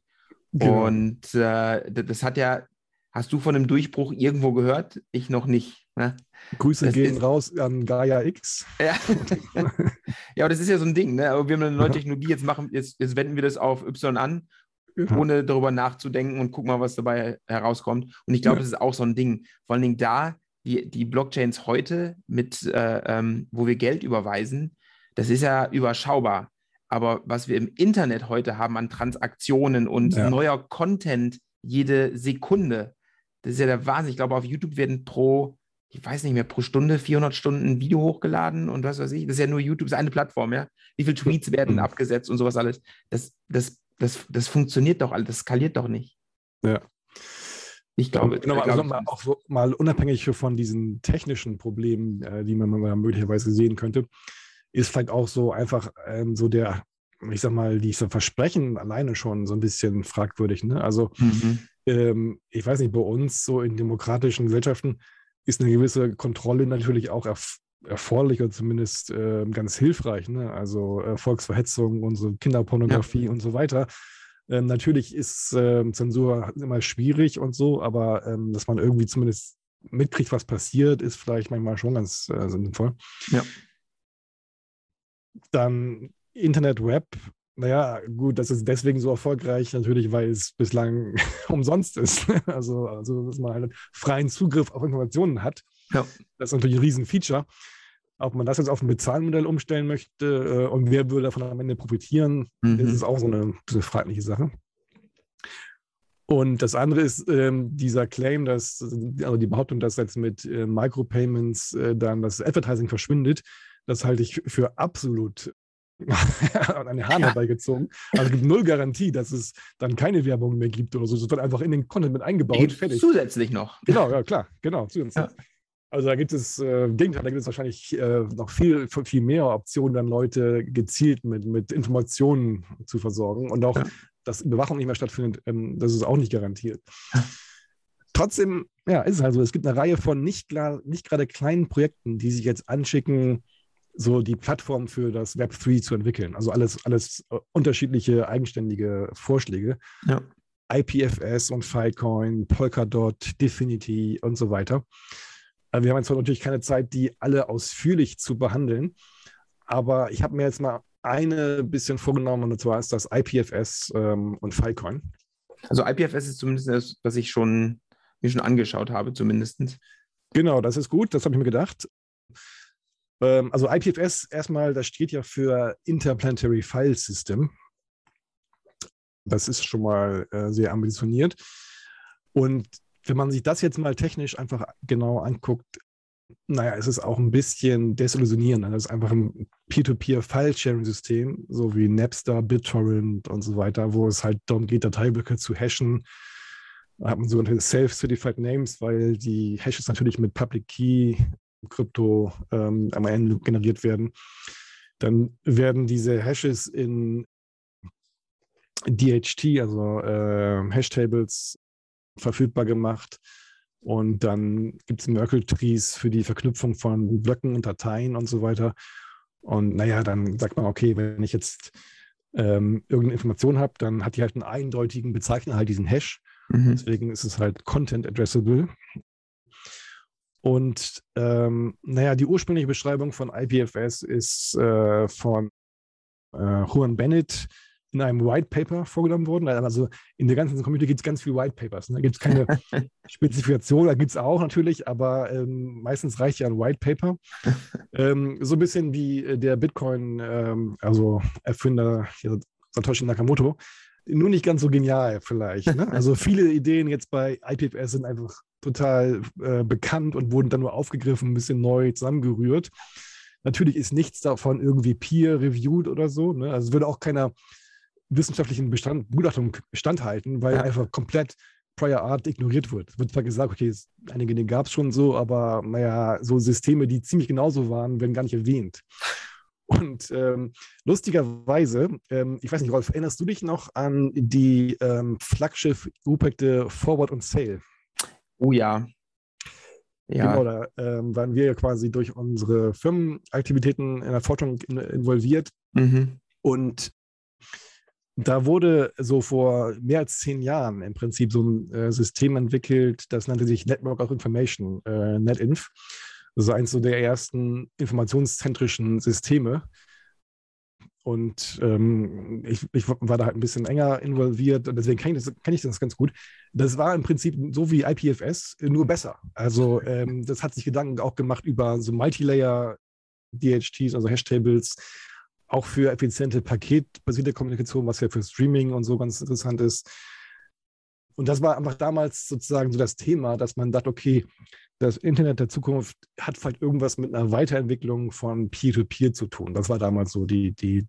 Genau. Und äh, das hat ja, hast du von einem Durchbruch irgendwo gehört? Ich noch nicht. Ne? Grüße das gehen ist, raus an Gaia X. Ja. ja, aber das ist ja so ein Ding. Ne? Aber wir haben eine neue Technologie, jetzt, machen, jetzt, jetzt wenden wir das auf Y an, ja. ohne darüber nachzudenken und gucken mal, was dabei herauskommt. Und ich glaube, ja. das ist auch so ein Ding. Vor allen Dingen da, die, die Blockchains heute, mit, äh, ähm, wo wir Geld überweisen, das ist ja überschaubar. Aber was wir im Internet heute haben an Transaktionen und ja. neuer Content jede Sekunde, das ist ja der Wahnsinn. Ich glaube, auf YouTube werden pro, ich weiß nicht mehr, pro Stunde 400 Stunden Video hochgeladen und was weiß ich. Das ist ja nur YouTube, das ist eine Plattform, ja. Wie viele Tweets werden mhm. abgesetzt und sowas alles. Das, das, das, das funktioniert doch alles, das skaliert doch nicht. Ja. Ich glaube, genau, also mal, auch so, mal unabhängig von diesen technischen Problemen, äh, die man möglicherweise sehen könnte, ist vielleicht auch so einfach ähm, so der, ich sag mal, diese Versprechen alleine schon so ein bisschen fragwürdig. Ne? Also, mhm. ähm, ich weiß nicht, bei uns so in demokratischen Gesellschaften ist eine gewisse Kontrolle natürlich auch erf erforderlich oder zumindest äh, ganz hilfreich. Ne? Also äh, Volksverhetzung und so Kinderpornografie ja. und so weiter. Ähm, natürlich ist äh, Zensur immer schwierig und so, aber ähm, dass man irgendwie zumindest mitkriegt, was passiert, ist vielleicht manchmal schon ganz äh, sinnvoll. Ja. Dann Internet Web, naja, gut, das ist deswegen so erfolgreich, natürlich, weil es bislang umsonst ist. Also, also, dass man halt freien Zugriff auf Informationen hat. Ja. Das ist natürlich ein Riesenfeature. Ob man das jetzt auf ein Bezahlmodell umstellen möchte äh, und wer würde davon am Ende profitieren, mhm. das ist auch so eine, eine fragliche Sache. Und das andere ist ähm, dieser Claim, dass, also die Behauptung, dass jetzt mit äh, Micropayments äh, dann das Advertising verschwindet. Das halte ich für absolut an eine Hahn ja. herbeigezogen. Also es gibt null Garantie, dass es dann keine Werbung mehr gibt oder so. Es wird einfach in den Content mit eingebaut. Fertig. Zusätzlich noch. Genau, ja klar, genau, zusätzlich. Ja. Also da gibt es, äh, im Gegenteil, da gibt es wahrscheinlich äh, noch viel, viel mehr Optionen, dann Leute gezielt mit, mit Informationen zu versorgen und auch, ja. dass Überwachung nicht mehr stattfindet, ähm, das ist auch nicht garantiert. Trotzdem, ja, ist es halt so. Es gibt eine Reihe von nicht, klar, nicht gerade kleinen Projekten, die sich jetzt anschicken, so die Plattform für das Web 3 zu entwickeln. Also alles, alles äh, unterschiedliche, eigenständige Vorschläge. Ja. IPFS und Filecoin, Polkadot, Definity und so weiter. Äh, wir haben jetzt natürlich keine Zeit, die alle ausführlich zu behandeln, aber ich habe mir jetzt mal eine bisschen vorgenommen, und zwar ist das IPFS ähm, und Filecoin. Also IPFS ist zumindest das, was ich schon, mir schon angeschaut habe, zumindest. Genau, das ist gut, das habe ich mir gedacht. Ähm, also IPFS erstmal, das steht ja für Interplanetary File System. Das ist schon mal äh, sehr ambitioniert. Und wenn man sich das jetzt mal technisch einfach genau anguckt, naja, es ist auch ein bisschen desillusionierend. Das ist einfach ein Peer-to-Peer-File-Sharing-System, so wie Napster, BitTorrent und so weiter, wo es halt darum geht, Dateiblöcke zu hashen. Da hat man sogenannte Self-Certified Names, weil die Hashes natürlich mit Public Key, Krypto ähm, am Ende generiert werden. Dann werden diese Hashes in DHT, also äh, Hashtables, verfügbar gemacht. Und dann gibt es Merkle-Trees für die Verknüpfung von Blöcken und Dateien und so weiter. Und naja, dann sagt man, okay, wenn ich jetzt ähm, irgendeine Information habe, dann hat die halt einen eindeutigen Bezeichner, halt diesen Hash. Mhm. Deswegen ist es halt Content Addressable. Und ähm, naja, die ursprüngliche Beschreibung von IPFS ist äh, von äh, Juan Bennett in einem White Paper vorgenommen worden. Also in der ganzen Community gibt es ganz viele White Papers. Ne? Da gibt es keine Spezifikation, da gibt es auch natürlich, aber ähm, meistens reicht ja ein White Paper. ähm, so ein bisschen wie äh, der Bitcoin, ähm, also Erfinder Satoshi Nakamoto. Nur nicht ganz so genial vielleicht. Ne? Also viele Ideen jetzt bei IPFS sind einfach total äh, bekannt und wurden dann nur aufgegriffen, ein bisschen neu zusammengerührt. Natürlich ist nichts davon irgendwie peer-reviewed oder so. Ne? Also würde auch keiner wissenschaftlichen Bestand, Begutachtung standhalten, weil ja. einfach komplett Prior Art ignoriert wird. Es wird zwar gesagt, okay, einige Dinge gab es schon so, aber naja, so Systeme, die ziemlich genauso waren, werden gar nicht erwähnt. Und ähm, lustigerweise, ähm, ich weiß nicht, Rolf, erinnerst du dich noch an die ähm, Flaggschiff-Projekte Forward und Sail? Oh ja. Ja. Genau, da ähm, waren wir ja quasi durch unsere Firmenaktivitäten in der Forschung in, involviert. Mhm. Und da wurde so vor mehr als zehn Jahren im Prinzip so ein äh, System entwickelt, das nannte sich Network of Information, äh, NetInf. Das ist eines so der ersten informationszentrischen Systeme. Und ähm, ich, ich, war da halt ein bisschen enger involviert und deswegen kenne ich, das, ich das ganz gut. Das war im Prinzip so wie IPFS, nur besser. Also ähm, das hat sich Gedanken auch gemacht über so Multilayer DHTs, also Hashtables, auch für effiziente paketbasierte Kommunikation, was ja für Streaming und so ganz interessant ist. Und das war einfach damals sozusagen so das Thema, dass man dachte, okay, das Internet der Zukunft hat vielleicht irgendwas mit einer Weiterentwicklung von Peer-to-Peer -Peer zu tun. Das war damals so die, die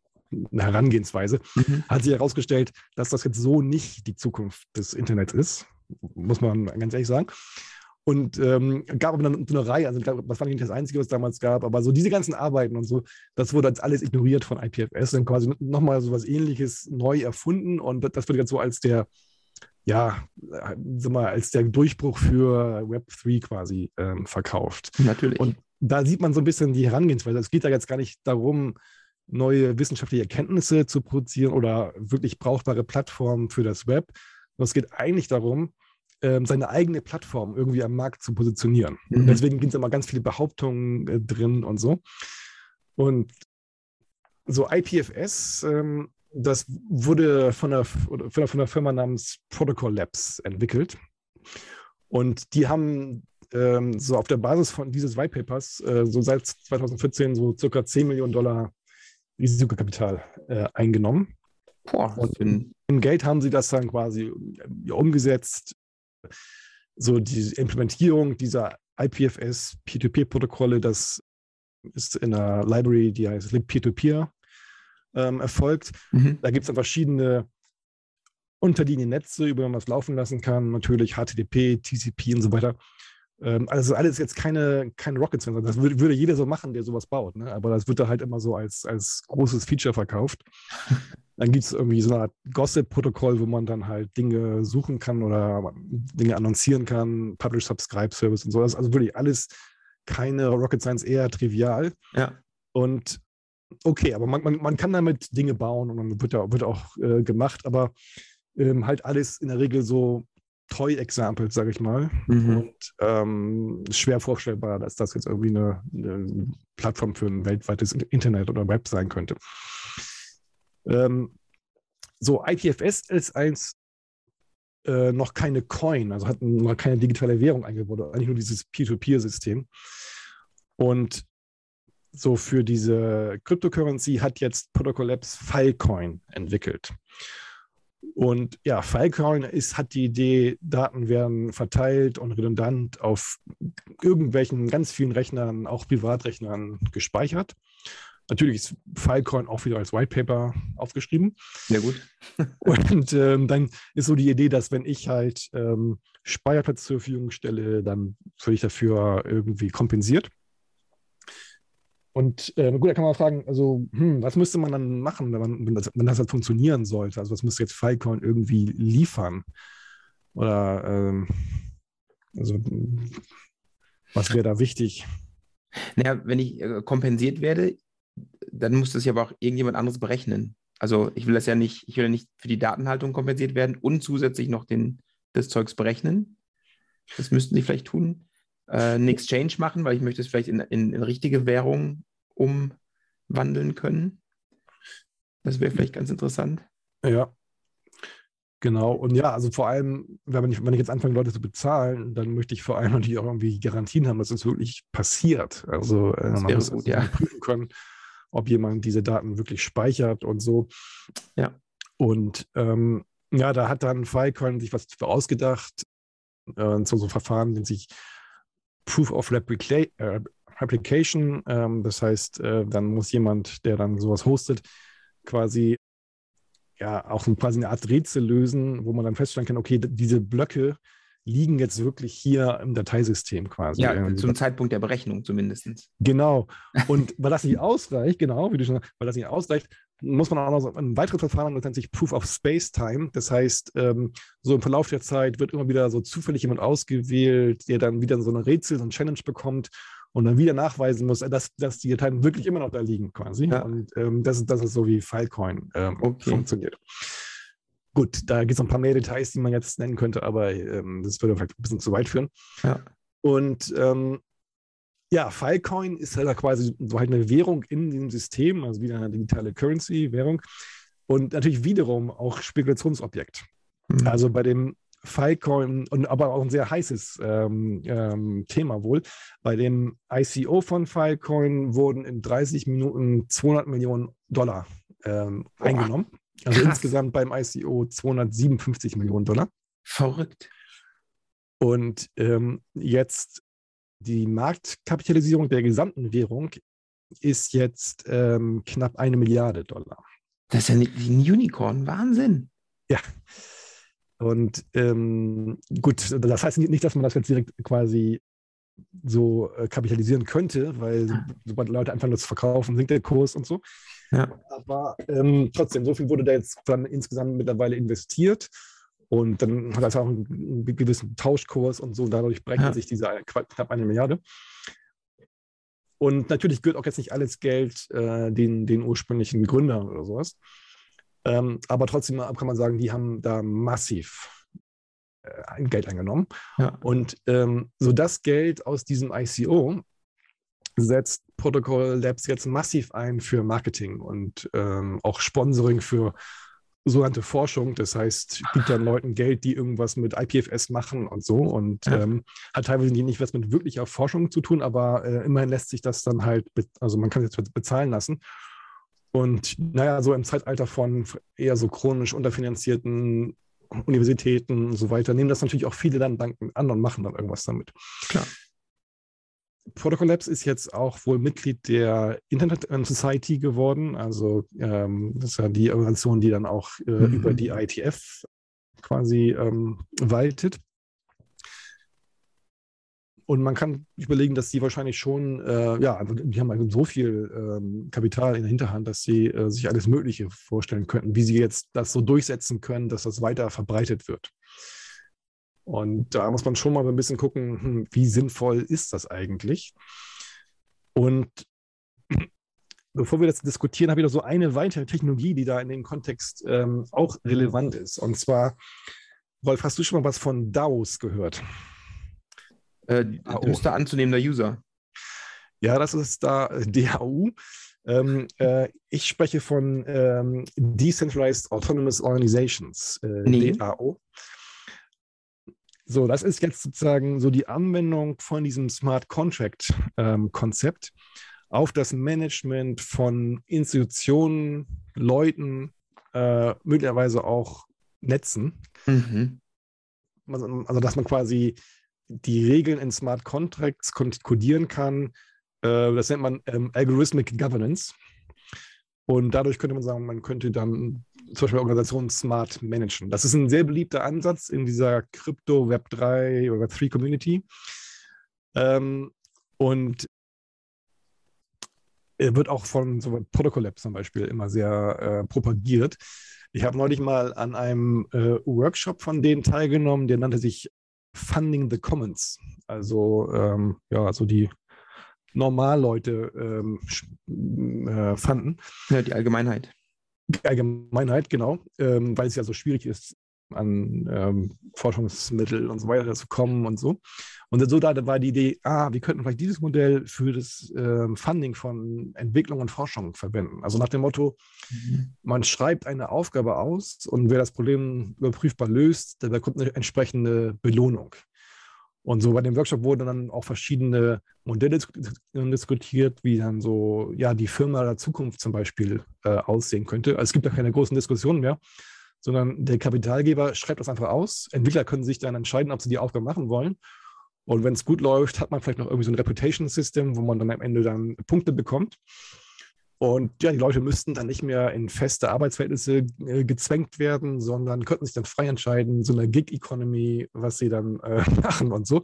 Herangehensweise. Mhm. Hat sich herausgestellt, dass das jetzt so nicht die Zukunft des Internets ist, muss man ganz ehrlich sagen. Und ähm, gab aber dann so eine Reihe, also das war nicht das Einzige, was es damals gab, aber so diese ganzen Arbeiten und so, das wurde jetzt alles ignoriert von IPFS, dann quasi nochmal so was ähnliches neu erfunden und das wird jetzt so als der, ja, sag mal, als der Durchbruch für Web3 quasi ähm, verkauft. Natürlich. Und da sieht man so ein bisschen die Herangehensweise. Es geht da jetzt gar nicht darum, neue wissenschaftliche Erkenntnisse zu produzieren oder wirklich brauchbare Plattformen für das Web. Es geht eigentlich darum, ähm, seine eigene Plattform irgendwie am Markt zu positionieren. Mhm. deswegen gibt es immer ganz viele Behauptungen äh, drin und so. Und so IPFS, ähm, das wurde von einer, von einer Firma namens Protocol Labs entwickelt. Und die haben ähm, so auf der Basis von dieses White Papers äh, so seit 2014 so circa 10 Millionen Dollar Risikokapital äh, eingenommen. Boah, und im Geld haben sie das dann quasi äh, umgesetzt so die Implementierung dieser IPFS P2P-Protokolle, das ist in einer Library, die heißt libpeer-to-peer, ähm, erfolgt. Mhm. Da gibt es dann verschiedene Unterliniennetze, über die man das laufen lassen kann. Natürlich HTTP, TCP und so weiter. Ähm, also alles jetzt keine, keine Rocket Science. Das würde, würde, jeder so machen, der sowas baut. Ne? Aber das wird da halt immer so als, als großes Feature verkauft. Dann gibt es irgendwie so eine Art Gossip-Protokoll, wo man dann halt Dinge suchen kann oder Dinge annoncieren kann, Publish-Subscribe-Service und so. Das ist also wirklich alles keine Rocket Science, eher trivial. Ja. Und okay, aber man, man, man kann damit Dinge bauen und dann wird ja wird auch äh, gemacht, aber Ähm, halt alles in der Regel so Toy-Examples, sage ich mal. Mhm. Und ähm, schwer vorstellbar, dass das jetzt irgendwie eine, eine, Plattform für ein weltweites Internet oder Web sein könnte. Ähm, so, IPFS ist eins äh, noch keine Coin, also hat noch keine digitale Währung eingebaut, eigentlich nur dieses Peer-to-Peer-System. Und so für diese Cryptocurrency hat jetzt Protocol Labs Filecoin entwickelt. Und ja, Filecoin ist, hat die Idee, Daten werden verteilt und redundant auf irgendwelchen ganz vielen Rechnern, auch Privatrechnern gespeichert. Natürlich ist Filecoin auch wieder als White Paper aufgeschrieben. Sehr gut. und ähm, dann ist so die Idee, dass wenn ich halt ähm, Speicherplatz zur Verfügung stelle, dann werde ich dafür irgendwie kompensiert. Und äh, gut, da kann man fragen, also, hm, was müsste man dann machen, wenn, man, wenn, das, wenn das halt funktionieren sollte? Also, was müsste jetzt Filecoin irgendwie liefern? Oder, ähm, also, was wäre da wichtig? Naja, wenn ich äh, kompensiert werde, dann muss das ja aber auch irgendjemand anderes berechnen. Also, ich will das ja nicht, ich will ja nicht für die Datenhaltung kompensiert werden und zusätzlich noch den, das Zeugs berechnen. Das müssten sie vielleicht tun äh, einen Exchange machen, weil ich möchte es vielleicht in, in, in richtige Währung umwandeln können. Das wäre vielleicht ganz interessant. Ja, Genau, und ja, also vor allem, wenn ich, wenn ich jetzt anfange, Leute zu bezahlen, dann möchte ich vor allem natürlich auch irgendwie Garantien haben, dass es wirklich passiert. Also äh, man muss gut, ja. prüfen können, ob jemand diese Daten wirklich speichert und so. Ja. Und ähm, ja, da hat dann Filecoin sich was ausgedacht, äh, so, so Verfahren, die sich Proof of Replica äh, Replication. Ähm, das heißt, äh, dann muss jemand, der dann sowas hostet, quasi ja auch quasi eine Art Rätsel lösen, wo man dann feststellen kann, okay, diese Blöcke liegen jetzt wirklich hier im Dateisystem quasi. Ja, ähm, zum Zeitpunkt der Berechnung zumindest. Genau. Und weil das nicht ausreicht, genau, wie du schon sagst, weil das nicht ausreicht, muss man auch noch so ein weiteres Verfahren, das nennt sich Proof of Space Time. Das heißt, ähm, so im Verlauf der Zeit wird immer wieder so zufällig jemand ausgewählt, der dann wieder so eine Rätsel, so ein Challenge bekommt und dann wieder nachweisen muss, dass, dass die Dateien wirklich immer noch da liegen quasi. Ja. Und ähm, das, das ist so wie Filecoin ähm, okay. funktioniert. Gut, da gibt es noch ein paar mehr Details, die man jetzt nennen könnte, aber ähm, das würde vielleicht ein bisschen zu weit führen. Ja. Und ähm, ja, Filecoin ist halt quasi so halt eine Währung in dem System, also wieder eine digitale Currency-Währung und natürlich wiederum auch Spekulationsobjekt. Mhm. Also bei dem Filecoin und aber auch ein sehr heißes ähm, ähm, Thema wohl. Bei dem ICO von Filecoin wurden in 30 Minuten 200 Millionen Dollar ähm, eingenommen. Also Krass. insgesamt beim ICO 257 Millionen Dollar. Verrückt. Und ähm, jetzt die Marktkapitalisierung der gesamten Währung ist jetzt ähm, knapp eine Milliarde Dollar. Das ist ja ein Unicorn, Wahnsinn. Ja. Und ähm, gut, das heißt nicht, dass man das jetzt direkt quasi so äh, kapitalisieren könnte, weil sobald Leute einfach nur das verkaufen, sinkt der Kurs und so. Ja. Aber ähm, trotzdem, so viel wurde da jetzt dann insgesamt mittlerweile investiert. Und dann hat das auch einen, gewissen Tauschkurs und so. Dadurch berechnet ja. sich diese knapp eine Milliarde. Und natürlich gehört auch jetzt nicht alles Geld äh, den, den ursprünglichen Gründern oder sowas. Ähm, aber trotzdem kann man sagen, die haben da massiv äh, Geld eingenommen. Ja. Und ähm, so das Geld aus diesem ICO setzt Protocol Labs jetzt massiv ein für Marketing und ähm, auch Sponsoring für sogenannte Forschung. Das heißt, gibt dann Leuten Geld, die irgendwas mit IPFS machen und so und ähm, hat teilweise nicht was mit wirklicher Forschung zu tun, aber äh, immerhin lässt sich das dann halt, also man kann es jetzt bezahlen lassen. Und naja, so im Zeitalter von eher so chronisch unterfinanzierten Universitäten und so weiter, nehmen das natürlich auch viele dann an und machen dann irgendwas damit. Klar. Protocol Labs ist jetzt auch wohl Mitglied der Internet Society geworden. Also ähm, das ist ja die Organisation, die dann auch äh, mhm. über die ITF quasi ähm, waltet. Und man kann überlegen, dass sie wahrscheinlich schon, äh, ja, also die haben so viel ähm, Kapital in der Hinterhand, dass sie äh, sich alles Mögliche vorstellen könnten, wie sie jetzt das so durchsetzen können, dass das weiter verbreitet wird. Und da muss man schon mal ein bisschen gucken, hm, wie sinnvoll ist das eigentlich? Und bevor wir das diskutieren, habe ich noch so eine weitere Technologie, die da in dem Kontext ähm, auch relevant ist. Und zwar, Rolf, hast du schon mal was von DAOs gehört? Äh, düster anzunehmender User. Ja, das ist da DAU. Ähm, äh, ich spreche von ähm, Decentralized Autonomous Organizations, äh, nee. DAO. So, das ist jetzt sozusagen so die Anwendung von diesem Smart Contract ähm, Konzept auf das Management von Institutionen, Leuten, äh, möglicherweise auch Netzen. Mhm. Also, also, dass man quasi die Regeln in Smart Contracts kodieren kann. Äh, das nennt man ähm, Algorithmic Governance. Und dadurch könnte man sagen, man könnte dann zum Beispiel Organisationen smart managen. Das ist ein sehr beliebter Ansatz in dieser Krypto, Web3 oder Web3 Community. Ähm, und er wird auch von so Protocol Lab zum Beispiel immer sehr äh, propagiert. Ich habe neulich mal an einem äh, Workshop von denen teilgenommen, der nannte sich Funding the Commons. Also ähm, ja, also die Normalleute ähm, äh, fanden. Ja, die Allgemeinheit. Allgemeinheit, genau, ähm, weil es ja so schwierig ist, an ähm, Forschungsmittel und so weiter zu kommen und so. Und so da war die Idee, ah, wir könnten vielleicht dieses Modell für das ähm, Funding von Entwicklung und Forschung verwenden. Also nach dem Motto, mhm. man schreibt eine Aufgabe aus und wer das Problem überprüfbar löst, der bekommt eine entsprechende Belohnung. Und so bei dem Workshop wurden dann auch verschiedene Modelle diskutiert, wie dann so ja die Firma der Zukunft zum Beispiel äh, aussehen könnte. Also es gibt da keine großen Diskussionen mehr, sondern der Kapitalgeber schreibt das einfach aus. Entwickler können sich dann entscheiden, ob sie die Aufgabe machen wollen. Und wenn es gut läuft, hat man vielleicht noch irgendwie so ein Reputation System, wo man dann am Ende dann Punkte bekommt. Und ja, die Leute müssten dann nicht mehr in feste Arbeitsverhältnisse äh, gezwängt werden, sondern könnten sich dann frei entscheiden, so eine Gig-Economy, was sie dann äh, machen und so.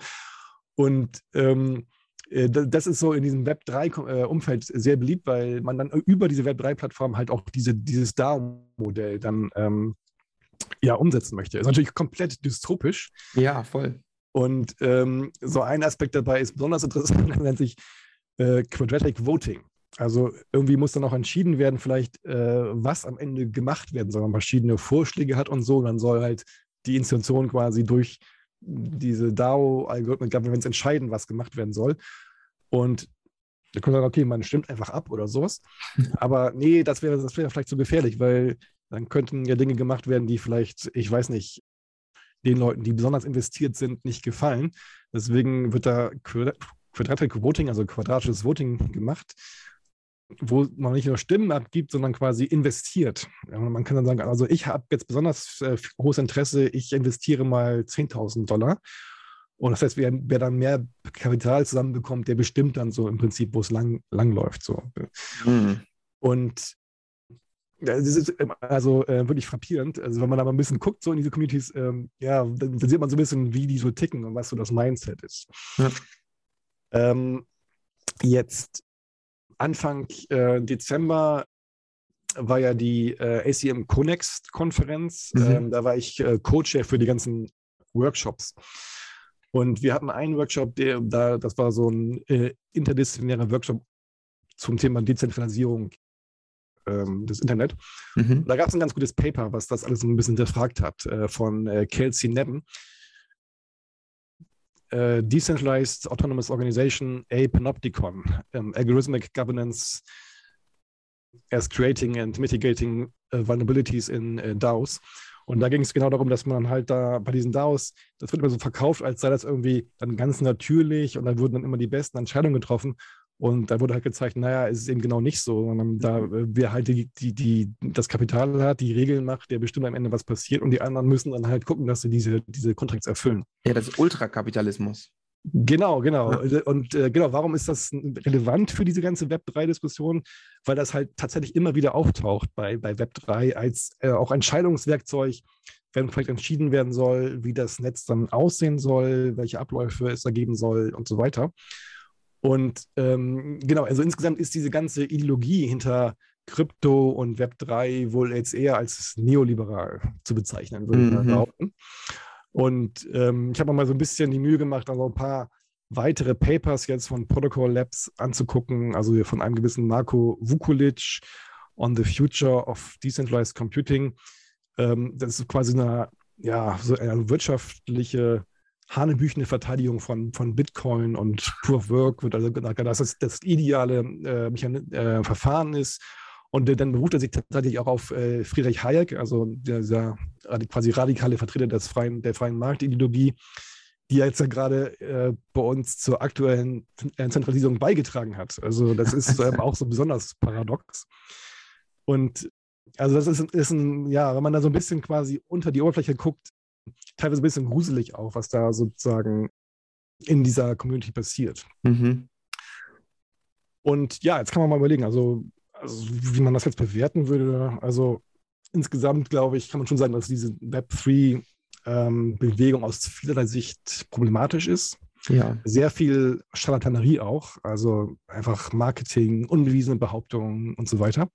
Und ähm, äh, das ist so in diesem Web3-Umfeld äh, sehr beliebt, weil man dann über diese Web3-Plattform halt auch diese, dieses DAO-Modell dann ähm, ja, umsetzen möchte. Ist natürlich komplett dystopisch. Ja, voll. Und ähm, so ein Aspekt dabei ist besonders interessant, nennt sich äh, Quadratic Voting. Also irgendwie muss dann auch entschieden werden, vielleicht, äh, was am Ende gemacht werden soll. Man verschiedene Vorschläge hat und so. Und dann soll halt die Institution quasi durch diese DAO-Algorithmen Governance entscheiden, was gemacht werden soll. Und da kann man sagen, okay, man stimmt einfach ab oder sowas. Aber nee, das wäre das wär vielleicht zu gefährlich, weil dann könnten ja Dinge gemacht werden, die vielleicht, ich weiß nicht, den Leuten, die besonders investiert sind, nicht gefallen. Deswegen wird da Quadratic Voting, also quadratisches Voting gemacht wo man nicht nur Stimmen abgibt, sondern quasi investiert. Man kann dann sagen, also ich habe jetzt besonders äh, hohes Interesse, ich investiere mal 10.000 Dollar. Und das heißt, wer, wer, dann mehr Kapital zusammenbekommt, der bestimmt dann so im Prinzip, wo es lang, lang läuft. So. Mhm. Und das ist also äh, wirklich frappierend. Also wenn man da mal ein bisschen guckt, so in diese Communities, ähm, ja, dann, sieht man so ein bisschen, wie die so ticken und was so das Mindset ist. Ja. Ähm, jetzt Anfang äh, Dezember war ja die äh, ACM Connext-Konferenz. Mhm. Ähm, da war ich äh, Co-Chef für die ganzen Workshops. Und wir hatten einen Workshop, der da, das war so ein äh, interdisziplinärer Workshop zum Thema Dezentralisierung ähm, des Internet. Mhm. Da gab es ein ganz gutes Paper, was das alles ein bisschen hinterfragt hat, äh, von äh, Kelsey Nevin uh, Decentralized Autonomous Organization, a Panopticon, um, Algorithmic Governance as Creating and Mitigating uh, Vulnerabilities in uh, DAOs. Und da ging es genau darum, dass man halt da bei diesen DAOs, das wird immer so verkauft, als sei das irgendwie dann ganz natürlich und da wurden dann immer die besten Entscheidungen getroffen. Und da wurde halt gezeigt, naja, es ist eben genau nicht so, sondern da mhm. äh, wer halt die, die, die, das Kapital hat, die Regeln macht, der bestimmt am Ende, was passiert und die anderen müssen dann halt gucken, dass sie diese, diese Kontrakts erfüllen. Ja, das ist Ultrakapitalismus. Genau, genau. Ja. Und äh, genau, warum ist das relevant für diese ganze Web3-Diskussion? Weil das halt tatsächlich immer wieder auftaucht bei, bei Web3 als äh, auch Entscheidungswerkzeug, wenn vielleicht entschieden werden soll, wie das Netz dann aussehen soll, welche Abläufe es da geben soll und so weiter. Und ähm, genau, also insgesamt ist diese ganze Ideologie hinter Krypto und Web3 wohl jetzt eher als neoliberal zu bezeichnen, würde ich mhm. behaupten. Und ähm, ich habe mal so ein bisschen die Mühe gemacht, also ein paar weitere Papers jetzt von Protocol Labs anzugucken, also von einem gewissen Marco Vukulic on the Future of Decentralized Computing. Ähm, das ist quasi eine, ja, so eine wirtschaftliche hanebüchene Verteidigung von, von Bitcoin und Proof of Work wird also dass das das ideale äh, äh, Verfahren ist. Und dann beruft er sich tatsächlich auch auf äh, Friedrich Hayek, also dieser quasi radikale Vertreter des freien, der freien Marktideologie, die jetzt ja gerade äh, bei uns zur aktuellen äh, Zentralisierung beigetragen hat. Also das ist ähm, auch so besonders paradox. Und also das ist, ist ein, ja, wenn man da so ein bisschen quasi unter die Oberfläche guckt, teilweise ein bisschen gruselig auch, was da sozusagen in dieser Community passiert. Mhm. Und ja, jetzt kann man mal überlegen, also, also wie man das jetzt bewerten würde. Also insgesamt, glaube ich, kann man schon sagen, dass diese Web3 ähm, aus vielerlei Sicht problematisch ist. Ja. Sehr viel Charlatanerie auch, also einfach Marketing, unbewiesene Behauptungen und so weiter.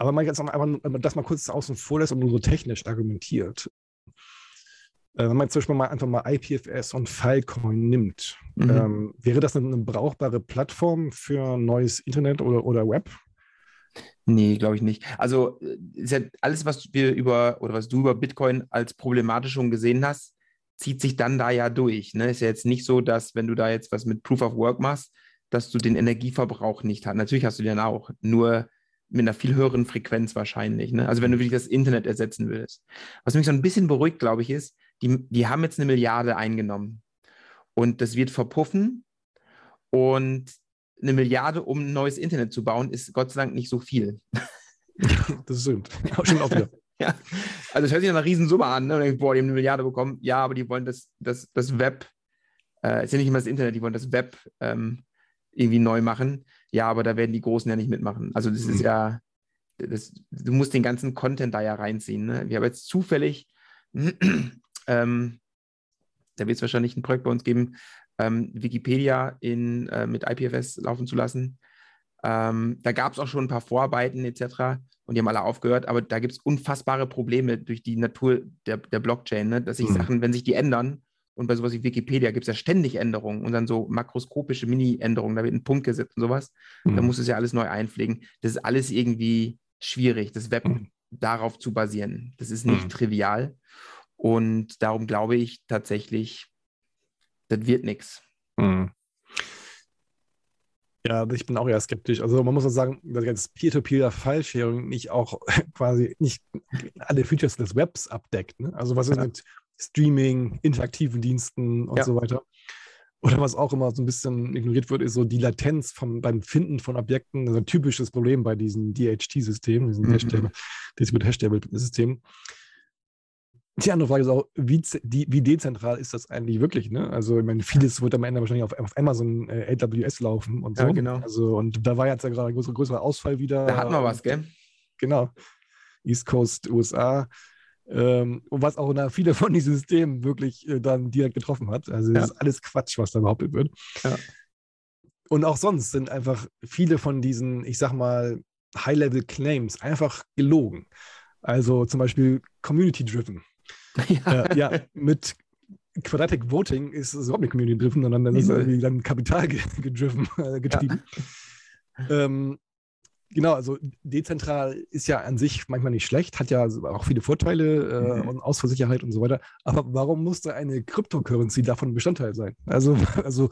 Aber man jetzt einfach, das mal kurz außen vor lässt und nur so technisch argumentiert. Äh, wenn man zum Beispiel mal einfach mal IPFS und Filecoin nimmt, mhm. ähm, wäre das eine, eine, brauchbare Plattform für neues Internet oder, oder Web? Nee, glaube ich nicht. Also ja alles, was wir über oder was du über Bitcoin als problematisch schon gesehen hast, zieht sich dann da ja durch. Ne? Ist ja jetzt nicht so, dass wenn du da jetzt was mit Proof of Work machst, dass du den Energieverbrauch nicht hast. Natürlich hast du den auch, nur mit einer viel höheren Frequenz wahrscheinlich. Ne? Also wenn du wirklich das Internet ersetzen willst. Was mich so ein bisschen beruhigt, glaube ich, ist, die, die haben jetzt eine Milliarde eingenommen. Und das wird verpuffen. Und eine Milliarde, um ein neues Internet zu bauen, ist Gott sei Dank nicht so viel. das stimmt. Stimmt auch wieder. ja. Also es hört sich nach einer Riesensumme an. Ne? Und denke, boah, die haben eine Milliarde bekommen. Ja, aber die wollen das, das, das Web, äh, ist ja nicht immer das Internet, die wollen das Web ähm, irgendwie neu machen. Ja, aber da werden die Großen ja nicht mitmachen. Also das mhm. ist ja, das, du musst den ganzen Content da ja reinziehen. Ne? Wir haben jetzt zufällig, ähm, da wird es wahrscheinlich ein Projekt bei uns geben, ähm, Wikipedia in, äh, mit IPFS laufen zu lassen. Ähm, da gab es auch schon ein paar Vorarbeiten etc. und die haben alle aufgehört, aber da gibt es unfassbare Probleme durch die Natur der, der Blockchain, ne? dass sich mhm. Sachen, wenn sich die ändern, und bei sowas wie Wikipedia gibt es ja ständig Änderungen und dann so makroskopische Mini-Änderungen, da wird ein Punkt gesetzt und sowas. Mhm. Da muss es ja alles neu einpflegen. Das ist alles irgendwie schwierig, das Web mhm. darauf zu basieren. Das ist nicht mhm. trivial. Und darum glaube ich tatsächlich, das wird nichts. Mhm. Ja, ich bin auch eher skeptisch. Also man muss auch sagen, dass jetzt Peer-to-Peer-File-Sharing nicht auch quasi nicht alle Features des Webs abdeckt. Ne? Also was ist ja. mit Streaming, interaktiven Diensten und ja. so weiter? Oder was auch immer so ein bisschen ignoriert wird, ist so die Latenz vom, beim Finden von Objekten. Das ist ein typisches Problem bei diesen DHT-Systemen, diesen mhm. Distributed Hash-Table-Systemen. Die andere Frage ist auch, wie, die, wie dezentral ist das eigentlich wirklich? Ne? Also, ich meine, vieles wird am Ende wahrscheinlich auf, auf Amazon äh, AWS laufen und so. Ja, genau. Also, und da war jetzt ja gerade ein größerer, größerer Ausfall wieder. Da hatten wir was, gell? Genau. East Coast USA. Ähm, und was auch viele von diesen Systemen wirklich äh, dann direkt getroffen hat. Also, das ja. ist alles Quatsch, was da behauptet wird. Ja. Und auch sonst sind einfach viele von diesen, ich sag mal, High-Level-Claims einfach gelogen. Also zum Beispiel Community-Driven. Ja. Äh, ja, mit Quadratic Voting ist es überhaupt nicht community-driven, sondern dann ist es irgendwie dann Kapital gedriven, äh, getrieben. Ja. Ähm, genau, also dezentral ist ja an sich manchmal nicht schlecht, hat ja auch viele Vorteile äh, mhm. und Ausfallsicherheit und so weiter. Aber warum musste eine Cryptocurrency davon Bestandteil sein? Also, also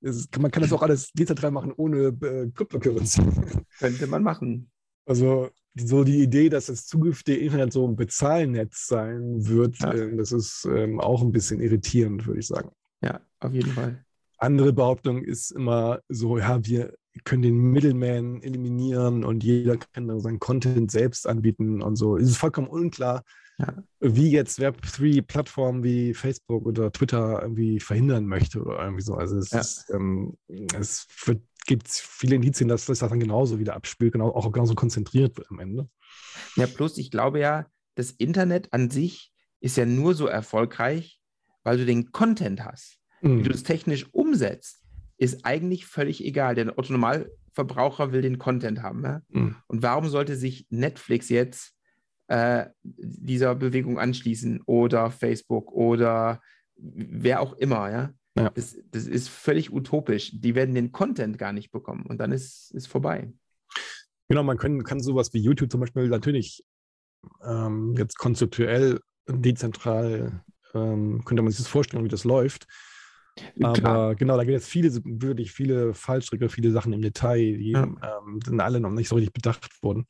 ist, man kann das auch alles dezentral machen ohne äh, Cryptocurrency. Könnte man machen. Also so die Idee, dass das zukünftige Internet so ein Bezahlnetz sein wird, ja. äh, das ist ähm, auch ein bisschen irritierend, würde ich sagen. Ja, auf jeden Fall. Andere Behauptung ist immer so, ja, wir können den Middleman eliminieren und jeder kann dann seinen Content selbst anbieten und so. Es ist vollkommen unklar, ja. wie jetzt Web3-Plattformen wie Facebook oder Twitter irgendwie verhindern möchte oder irgendwie so. Also es, ja. ist, ähm, es gibt es viele Indizien, dass das dann genauso wieder abspielt, genau, auch genauso konzentriert wird am Ende. Ja, plus ich glaube ja, das Internet an sich ist ja nur so erfolgreich, weil du den Content hast. Mhm. Wie du das technisch umsetzt, ist eigentlich völlig egal. Der Otto-Normalverbraucher will den Content haben. Ja? Mhm. Und warum sollte sich Netflix jetzt äh, dieser Bewegung anschließen oder Facebook oder wer auch immer, ja. ja. Das, das ist völlig utopisch. Die werden den Content gar nicht bekommen und dann ist es vorbei. Genau, man kann, kann sowas wie YouTube zum Beispiel natürlich ähm, jetzt konzeptuell dezentral ähm, könnte man sich das vorstellen, wie das läuft. Aber Klar. genau, da gibt es viele, wirklich viele Fallstricke, viele Sachen im Detail, die ja. ähm, sind alle noch nicht so richtig bedacht wurden.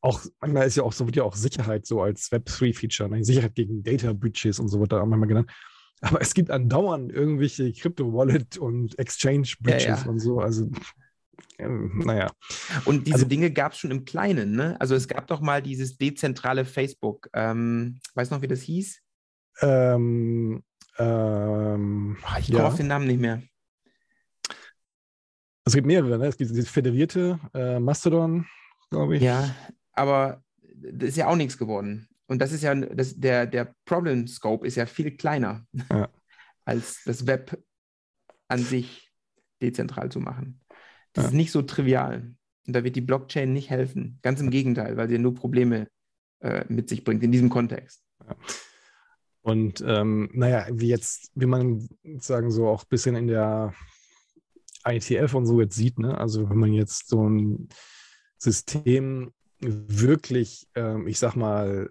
Auch manchmal ist ja auch so, wird ja auch Sicherheit so als Web3-Feature, ne? Sicherheit gegen Data Breaches und so wird da auch manchmal genannt. Aber es gibt andauernd irgendwelche Crypto-Wallet und Exchange-Breaches ja, ja. und so. Also ähm, naja. Und diese also, Dinge gab es schon im Kleinen, ne? Also es gab doch mal dieses dezentrale Facebook. Ähm, weißt du noch, wie das hieß? Ähm, ähm, ich komme ja. auf den Namen nicht mehr. Es gibt mehrere, ne? Es gibt dieses föderierte äh, Mastodon, glaube ich. Ja, aber das ist ja auch nichts geworden. Und das ist ja, das, der, der Problem Scope ist ja viel kleiner, ja. als das Web an sich dezentral zu machen. Das ja. ist nicht so trivial. Und da wird die Blockchain nicht helfen. Ganz im Gegenteil, weil sie nur Probleme äh, mit sich bringt in diesem Kontext. Ja. Und ähm, naja, wie jetzt, wie man sagen, so auch ein bisschen in der ITF und so jetzt sieht, ne? Also wenn man jetzt so ein System wirklich, ähm, ich sag mal,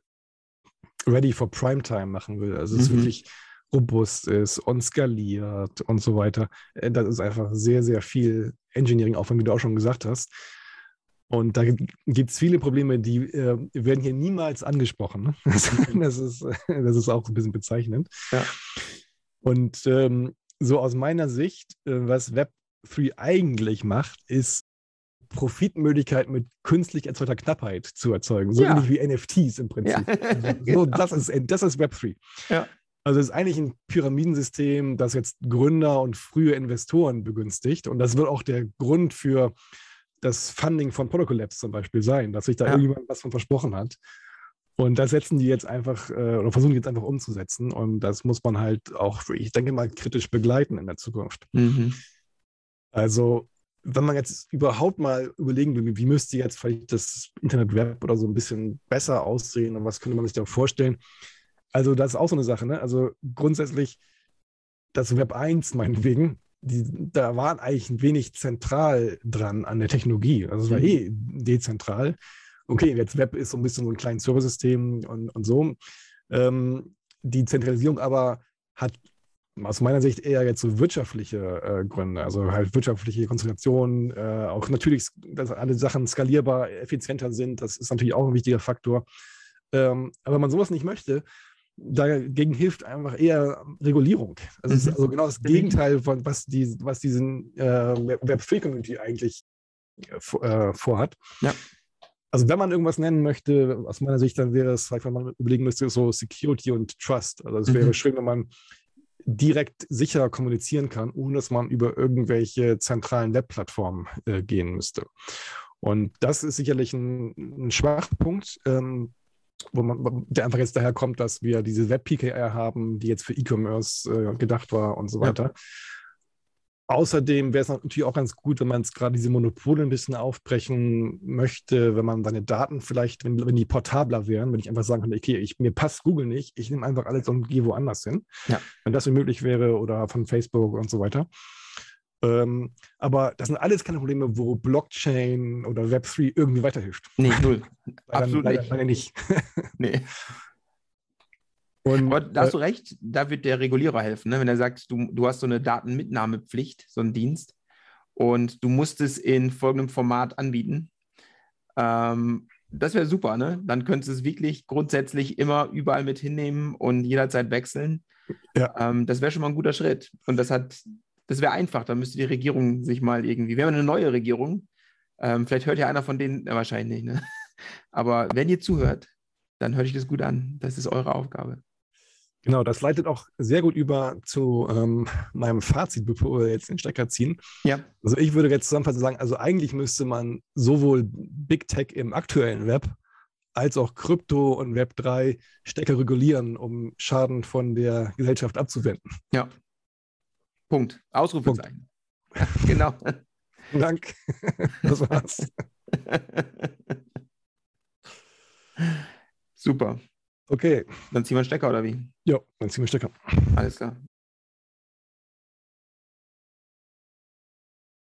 ready for Primetime machen will, also es mhm. wirklich robust ist und skaliert und so weiter, äh, das ist einfach sehr, sehr viel Engineering-Aufwand, wie du auch schon gesagt hast. Und da gibt es viele Probleme, die äh, werden hier niemals angesprochen. Ne? Das, ist, das ist auch ein bisschen bezeichnend. Ja. Und ähm, so aus meiner Sicht, äh, was Web3 eigentlich macht, ist Profitmöglichkeit mit künstlich erzeugter Knappheit zu erzeugen. So ja. ähnlich wie NFTs im Prinzip. Ja. Also, so, das, ist, das ist Web3. Ja. Also es ist eigentlich ein Pyramidensystem, das jetzt Gründer und frühe Investoren begünstigt. Und das wird auch der Grund für das Funding von Protocol Labs zum Beispiel sein, dass sich da ja. irgendjemand was von versprochen hat. Und das setzen die jetzt einfach äh, oder versuchen die jetzt einfach umzusetzen. Und das muss man halt auch, ich denke mal, kritisch begleiten in der Zukunft. Mhm. Also, wenn man jetzt überhaupt mal überlegen will, wie müsste jetzt vielleicht das Internet Web oder so ein bisschen besser aussehen und was könnte man sich da vorstellen? Also, das ist auch so eine Sache. Ne? Also, grundsätzlich, das Web 1 meinetwegen die, da waren eigentlich ein wenig zentral dran an der Technologie. Also es war mhm. eh dezentral. Okay, jetzt Web ist so ein bisschen so ein kleines Serversystem und, und so. Ähm, die Zentralisierung aber hat aus meiner Sicht eher jetzt so wirtschaftliche äh, Gründe, also halt wirtschaftliche Konzentration, äh, auch natürlich, dass alle Sachen skalierbar, effizienter sind, das ist natürlich auch ein wichtiger Faktor. Ähm, aber wenn man sowas nicht möchte, dagegen hilft einfach eher Regulierung. Also es ist mhm. also genau das Gegenteil von was die, was diesen äh, Web3-Community eigentlich äh, vorhat. Ja. Also wenn man irgendwas nennen möchte, aus meiner Sicht, dann wäre es, wenn man überlegen müsste, so Security und Trust. Also es wäre mhm. schön, wenn man direkt sicher kommunizieren kann, ohne dass man über irgendwelche zentralen Webplattformen äh, gehen müsste. Und das ist sicherlich ein, ein Schwachpunkt. Ähm, wo man, der einfach jetzt daher kommt, dass wir diese Web-PKR haben, die jetzt für E-Commerce äh, gedacht war und so weiter. Ja. Außerdem wäre es natürlich auch ganz gut, wenn man es gerade diese Monopole ein bisschen aufbrechen möchte, wenn man seine Daten vielleicht, wenn, wenn die portabler wären, wenn ich einfach sagen könnte, okay, ich, mir passt Google nicht, ich nehme einfach alles und gehe woanders hin. Ja. Wenn das möglich wäre oder von Facebook und so weiter. Ähm, aber das sind alles keine Probleme, wo Blockchain oder Web3 irgendwie weiterhilft. Nee, null. Absolut dann, nicht. Leider nicht. nee. Und, aber da hast äh, du recht, da wird der Regulierer helfen, ne? wenn er sagt, du, du hast so eine Datenmitnahmepflicht, so einen Dienst, und du musst es in folgendem Format anbieten. Ähm, das wäre super, ne? Dann könntest du es wirklich grundsätzlich immer überall mit hinnehmen und jederzeit wechseln. Ja. Ähm, das wäre schon mal ein guter Schritt. Und das hat das wäre einfach, da müsste die Regierung sich mal irgendwie, wir haben eine neue Regierung, ähm, vielleicht hört ja einer von denen, äh, wahrscheinlich nicht, ne? aber wenn ihr zuhört, dann hört euch das gut an, das ist eure Aufgabe. Genau, das leitet auch sehr gut über zu ähm, meinem Fazit, bevor wir jetzt den Stecker ziehen. Ja. Also ich würde jetzt zusammenfassend sagen, also eigentlich müsste man sowohl Big Tech im aktuellen Web als auch Krypto und Web 3 stärker regulieren, um Schaden von der Gesellschaft abzuwenden. Ja, Punkt. Ausrufezeichen. Punkt. genau. Dank. Das war's. Super. Okay. Dann ziehen wir einen Stecker oder wie? Ja, dann ziehen wir Stecker. Alles klar.